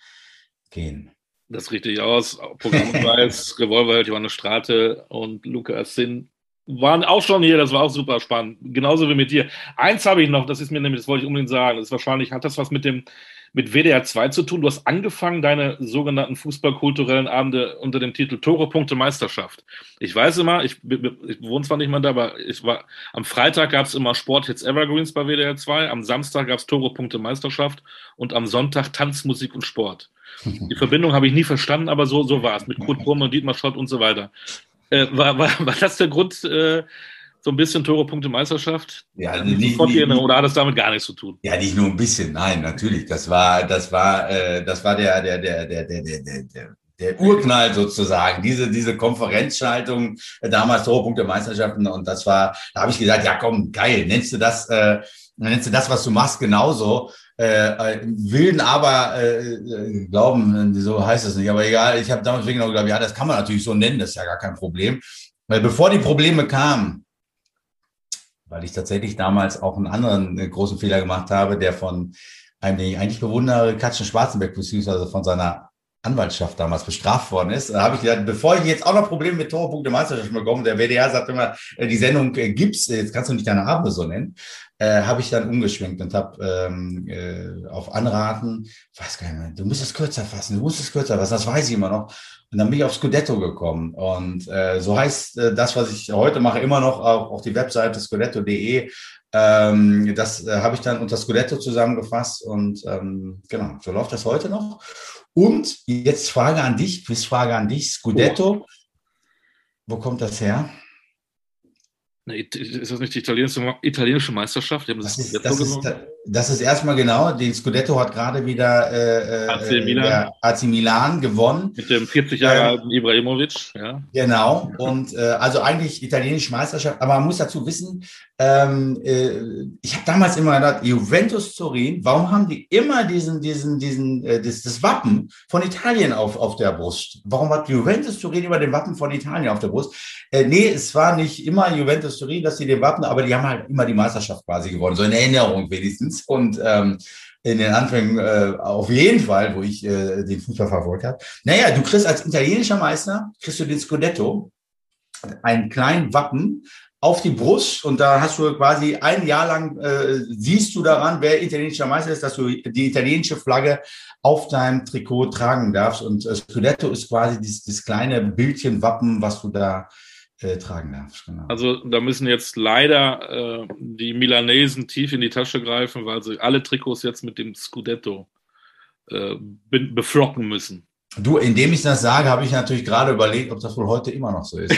gehen. Das richtig aus. Programmpreis, Revolver, Johannes Strate und Lukas Sinn waren auch schon hier, das war auch super spannend. Genauso wie mit dir. Eins habe ich noch, das ist mir nämlich, das wollte ich unbedingt sagen, das ist wahrscheinlich, hat das was mit dem, mit WDR 2 zu tun. Du hast angefangen, deine sogenannten fußballkulturellen Abende unter dem Titel Tore, Punkte, Meisterschaft. Ich weiß immer, ich, ich wohne zwar nicht mal da, aber ich war, am Freitag gab es immer Sport Hits Evergreens bei WDR 2, am Samstag gab es Tore, Punkte, Meisterschaft und am Sonntag Tanz, Musik und Sport. Die Verbindung habe ich nie verstanden, aber so, so war es mit Kurt Brumm und Dietmar Schott und so weiter. Äh, war, war, war das der Grund, äh, so ein bisschen Tore, Punkte, Meisterschaft? Ja, also nicht, nicht, oder hat das damit gar nichts zu tun? Ja, nicht nur ein bisschen, nein, natürlich. Das war, das war, äh, das war der, der, der, der, der, der, der, der Urknall sozusagen, diese, diese Konferenzschaltung, äh, damals Tore, Punkte, Meisterschaften und das war, da habe ich gesagt, ja komm, geil, nennst du das äh, dann nennst du das, was du machst, genauso. Äh, wilden aber äh, äh, glauben, so heißt es nicht. Aber egal, ich habe damals genau geglaubt, ja, das kann man natürlich so nennen, das ist ja gar kein Problem. Weil bevor die Probleme kamen, weil ich tatsächlich damals auch einen anderen äh, großen Fehler gemacht habe, der von einem, den ich eigentlich bewundere, Katschen Schwarzenberg, beziehungsweise von seiner Anwaltschaft damals bestraft worden ist, da habe ich gesagt, bevor ich jetzt auch noch Probleme mit Tore, Meisterschaft bekomme, der WDR sagt immer, äh, die Sendung äh, gibt's, jetzt kannst du nicht deine Abende so nennen, äh, habe ich dann umgeschwenkt und habe ähm, äh, auf Anraten, weiß gar nicht mehr, du musst es kürzer fassen, du musst es kürzer fassen, das weiß ich immer noch. Und dann bin ich auf Scudetto gekommen. Und äh, so heißt äh, das, was ich heute mache, immer noch auch auf die Webseite scudetto.de. Ähm, das äh, habe ich dann unter Scudetto zusammengefasst und ähm, genau, so läuft das heute noch. Und jetzt Frage an dich, Quizfrage an dich, Scudetto. Wo kommt das her? Ist das nicht die italienische, italienische Meisterschaft? Das, ist, das, ist, das, ist, erstmal genau. Den Scudetto hat gerade wieder äh, äh AC, Milan. AC Milan gewonnen. Mit dem 40 Jahre ähm, alten Ibrahimovic. Ja. Genau. Und äh, also eigentlich italienische Meisterschaft. Aber man muss dazu wissen, ähm, äh, ich habe damals immer gedacht, Juventus Turin, warum haben die immer diesen, diesen, diesen, äh, das, das Wappen von Italien auf, auf der Brust? Warum hat Juventus Turin immer den Wappen von Italien auf der Brust? Äh, nee, es war nicht immer Juventus Turin, dass sie den Wappen, aber die haben halt immer die Meisterschaft quasi gewonnen, so in Erinnerung wenigstens. Und ähm, in den Anfängen äh, auf jeden Fall, wo ich äh, den Fußball verfolgt habe. Naja, du kriegst als italienischer Meister, kriegst du den Scudetto, einen kleinen Wappen auf die Brust und da hast du quasi ein Jahr lang, äh, siehst du daran, wer italienischer Meister ist, dass du die italienische Flagge auf deinem Trikot tragen darfst. Und äh, Scudetto ist quasi dieses, dieses kleine Bildchen, Wappen, was du da äh, tragen darfst. Genau. Also da müssen jetzt leider äh, die Milanesen tief in die Tasche greifen, weil sie alle Trikots jetzt mit dem Scudetto äh, beflocken müssen. Du, indem ich das sage, habe ich natürlich gerade überlegt, ob das wohl heute immer noch so ist.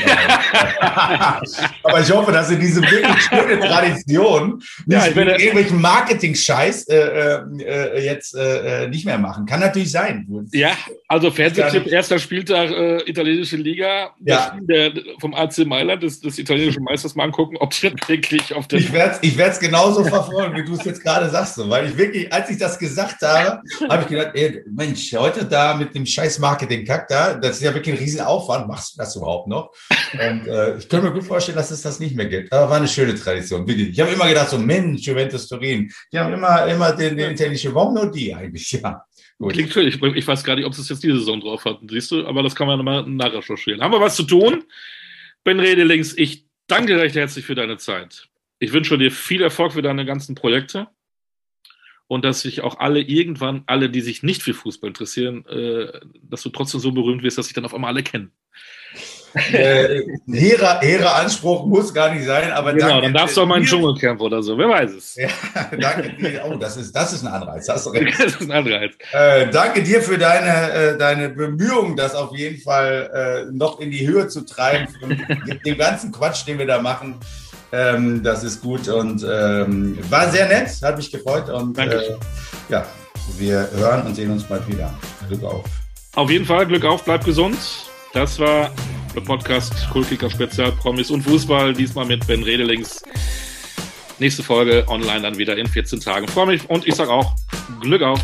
Aber ich hoffe, dass sie diese wirklich schöne Tradition ja, nicht mit irgendwelchen Marketing-Scheiß äh, äh, jetzt äh, nicht mehr machen. Kann natürlich sein. Ja, also Fernsehtipp, erster Spieltag äh, italienische Liga. Ja. Der, vom AC Mailand, des, des italienischen Meisters, mal angucken, ob die wirklich auf der... Ich werde es genauso verfolgen, wie du es jetzt gerade sagst. Weil ich wirklich, als ich das gesagt habe, habe ich gedacht, ey, Mensch, heute da mit dem Scheiß scheiß Marketing-Kack da. Das ist ja wirklich ein Riesenaufwand. Machst du das überhaupt noch? Und äh, ich könnte mir gut vorstellen, dass es das nicht mehr gibt. Aber war eine schöne Tradition. Ich habe immer gedacht, so Mensch, Juventus Turin. Die haben immer, immer den, den italienischen, warum nur die eigentlich? Ja. Gut. Klingt schön. Ich, ich, weiß gar nicht, ob es jetzt diese Saison drauf hat. Siehst du, aber das kann man mal nachrecherchieren. Haben wir was zu tun? Ben Redelings, ich danke recht herzlich für deine Zeit. Ich wünsche dir viel Erfolg für deine ganzen Projekte und dass sich auch alle irgendwann, alle, die sich nicht für Fußball interessieren, äh, dass du trotzdem so berühmt wirst, dass sich dann auf einmal alle kennen. Äh, hehrer, hehrer Anspruch muss gar nicht sein, aber genau, danke, dann darfst du auch mal einen Dschungelcamp oder so, wer weiß es. Ja, danke dir. Oh, das ist, das ist ein Anreiz. Das ist ein Anreiz. Äh, danke dir für deine, äh, deine Bemühungen, das auf jeden Fall äh, noch in die Höhe zu treiben, den ganzen Quatsch, den wir da machen. Ähm, das ist gut und ähm, war sehr nett, hat mich gefreut und äh, ja, wir hören und sehen uns bald wieder. Glück auf. Auf jeden Fall, Glück auf, bleibt gesund. Das war der Podcast Kultkicker Spezial Promis und Fußball, diesmal mit Ben Redelings. Nächste Folge online dann wieder in 14 Tagen. Freue mich und ich sage auch Glück auf.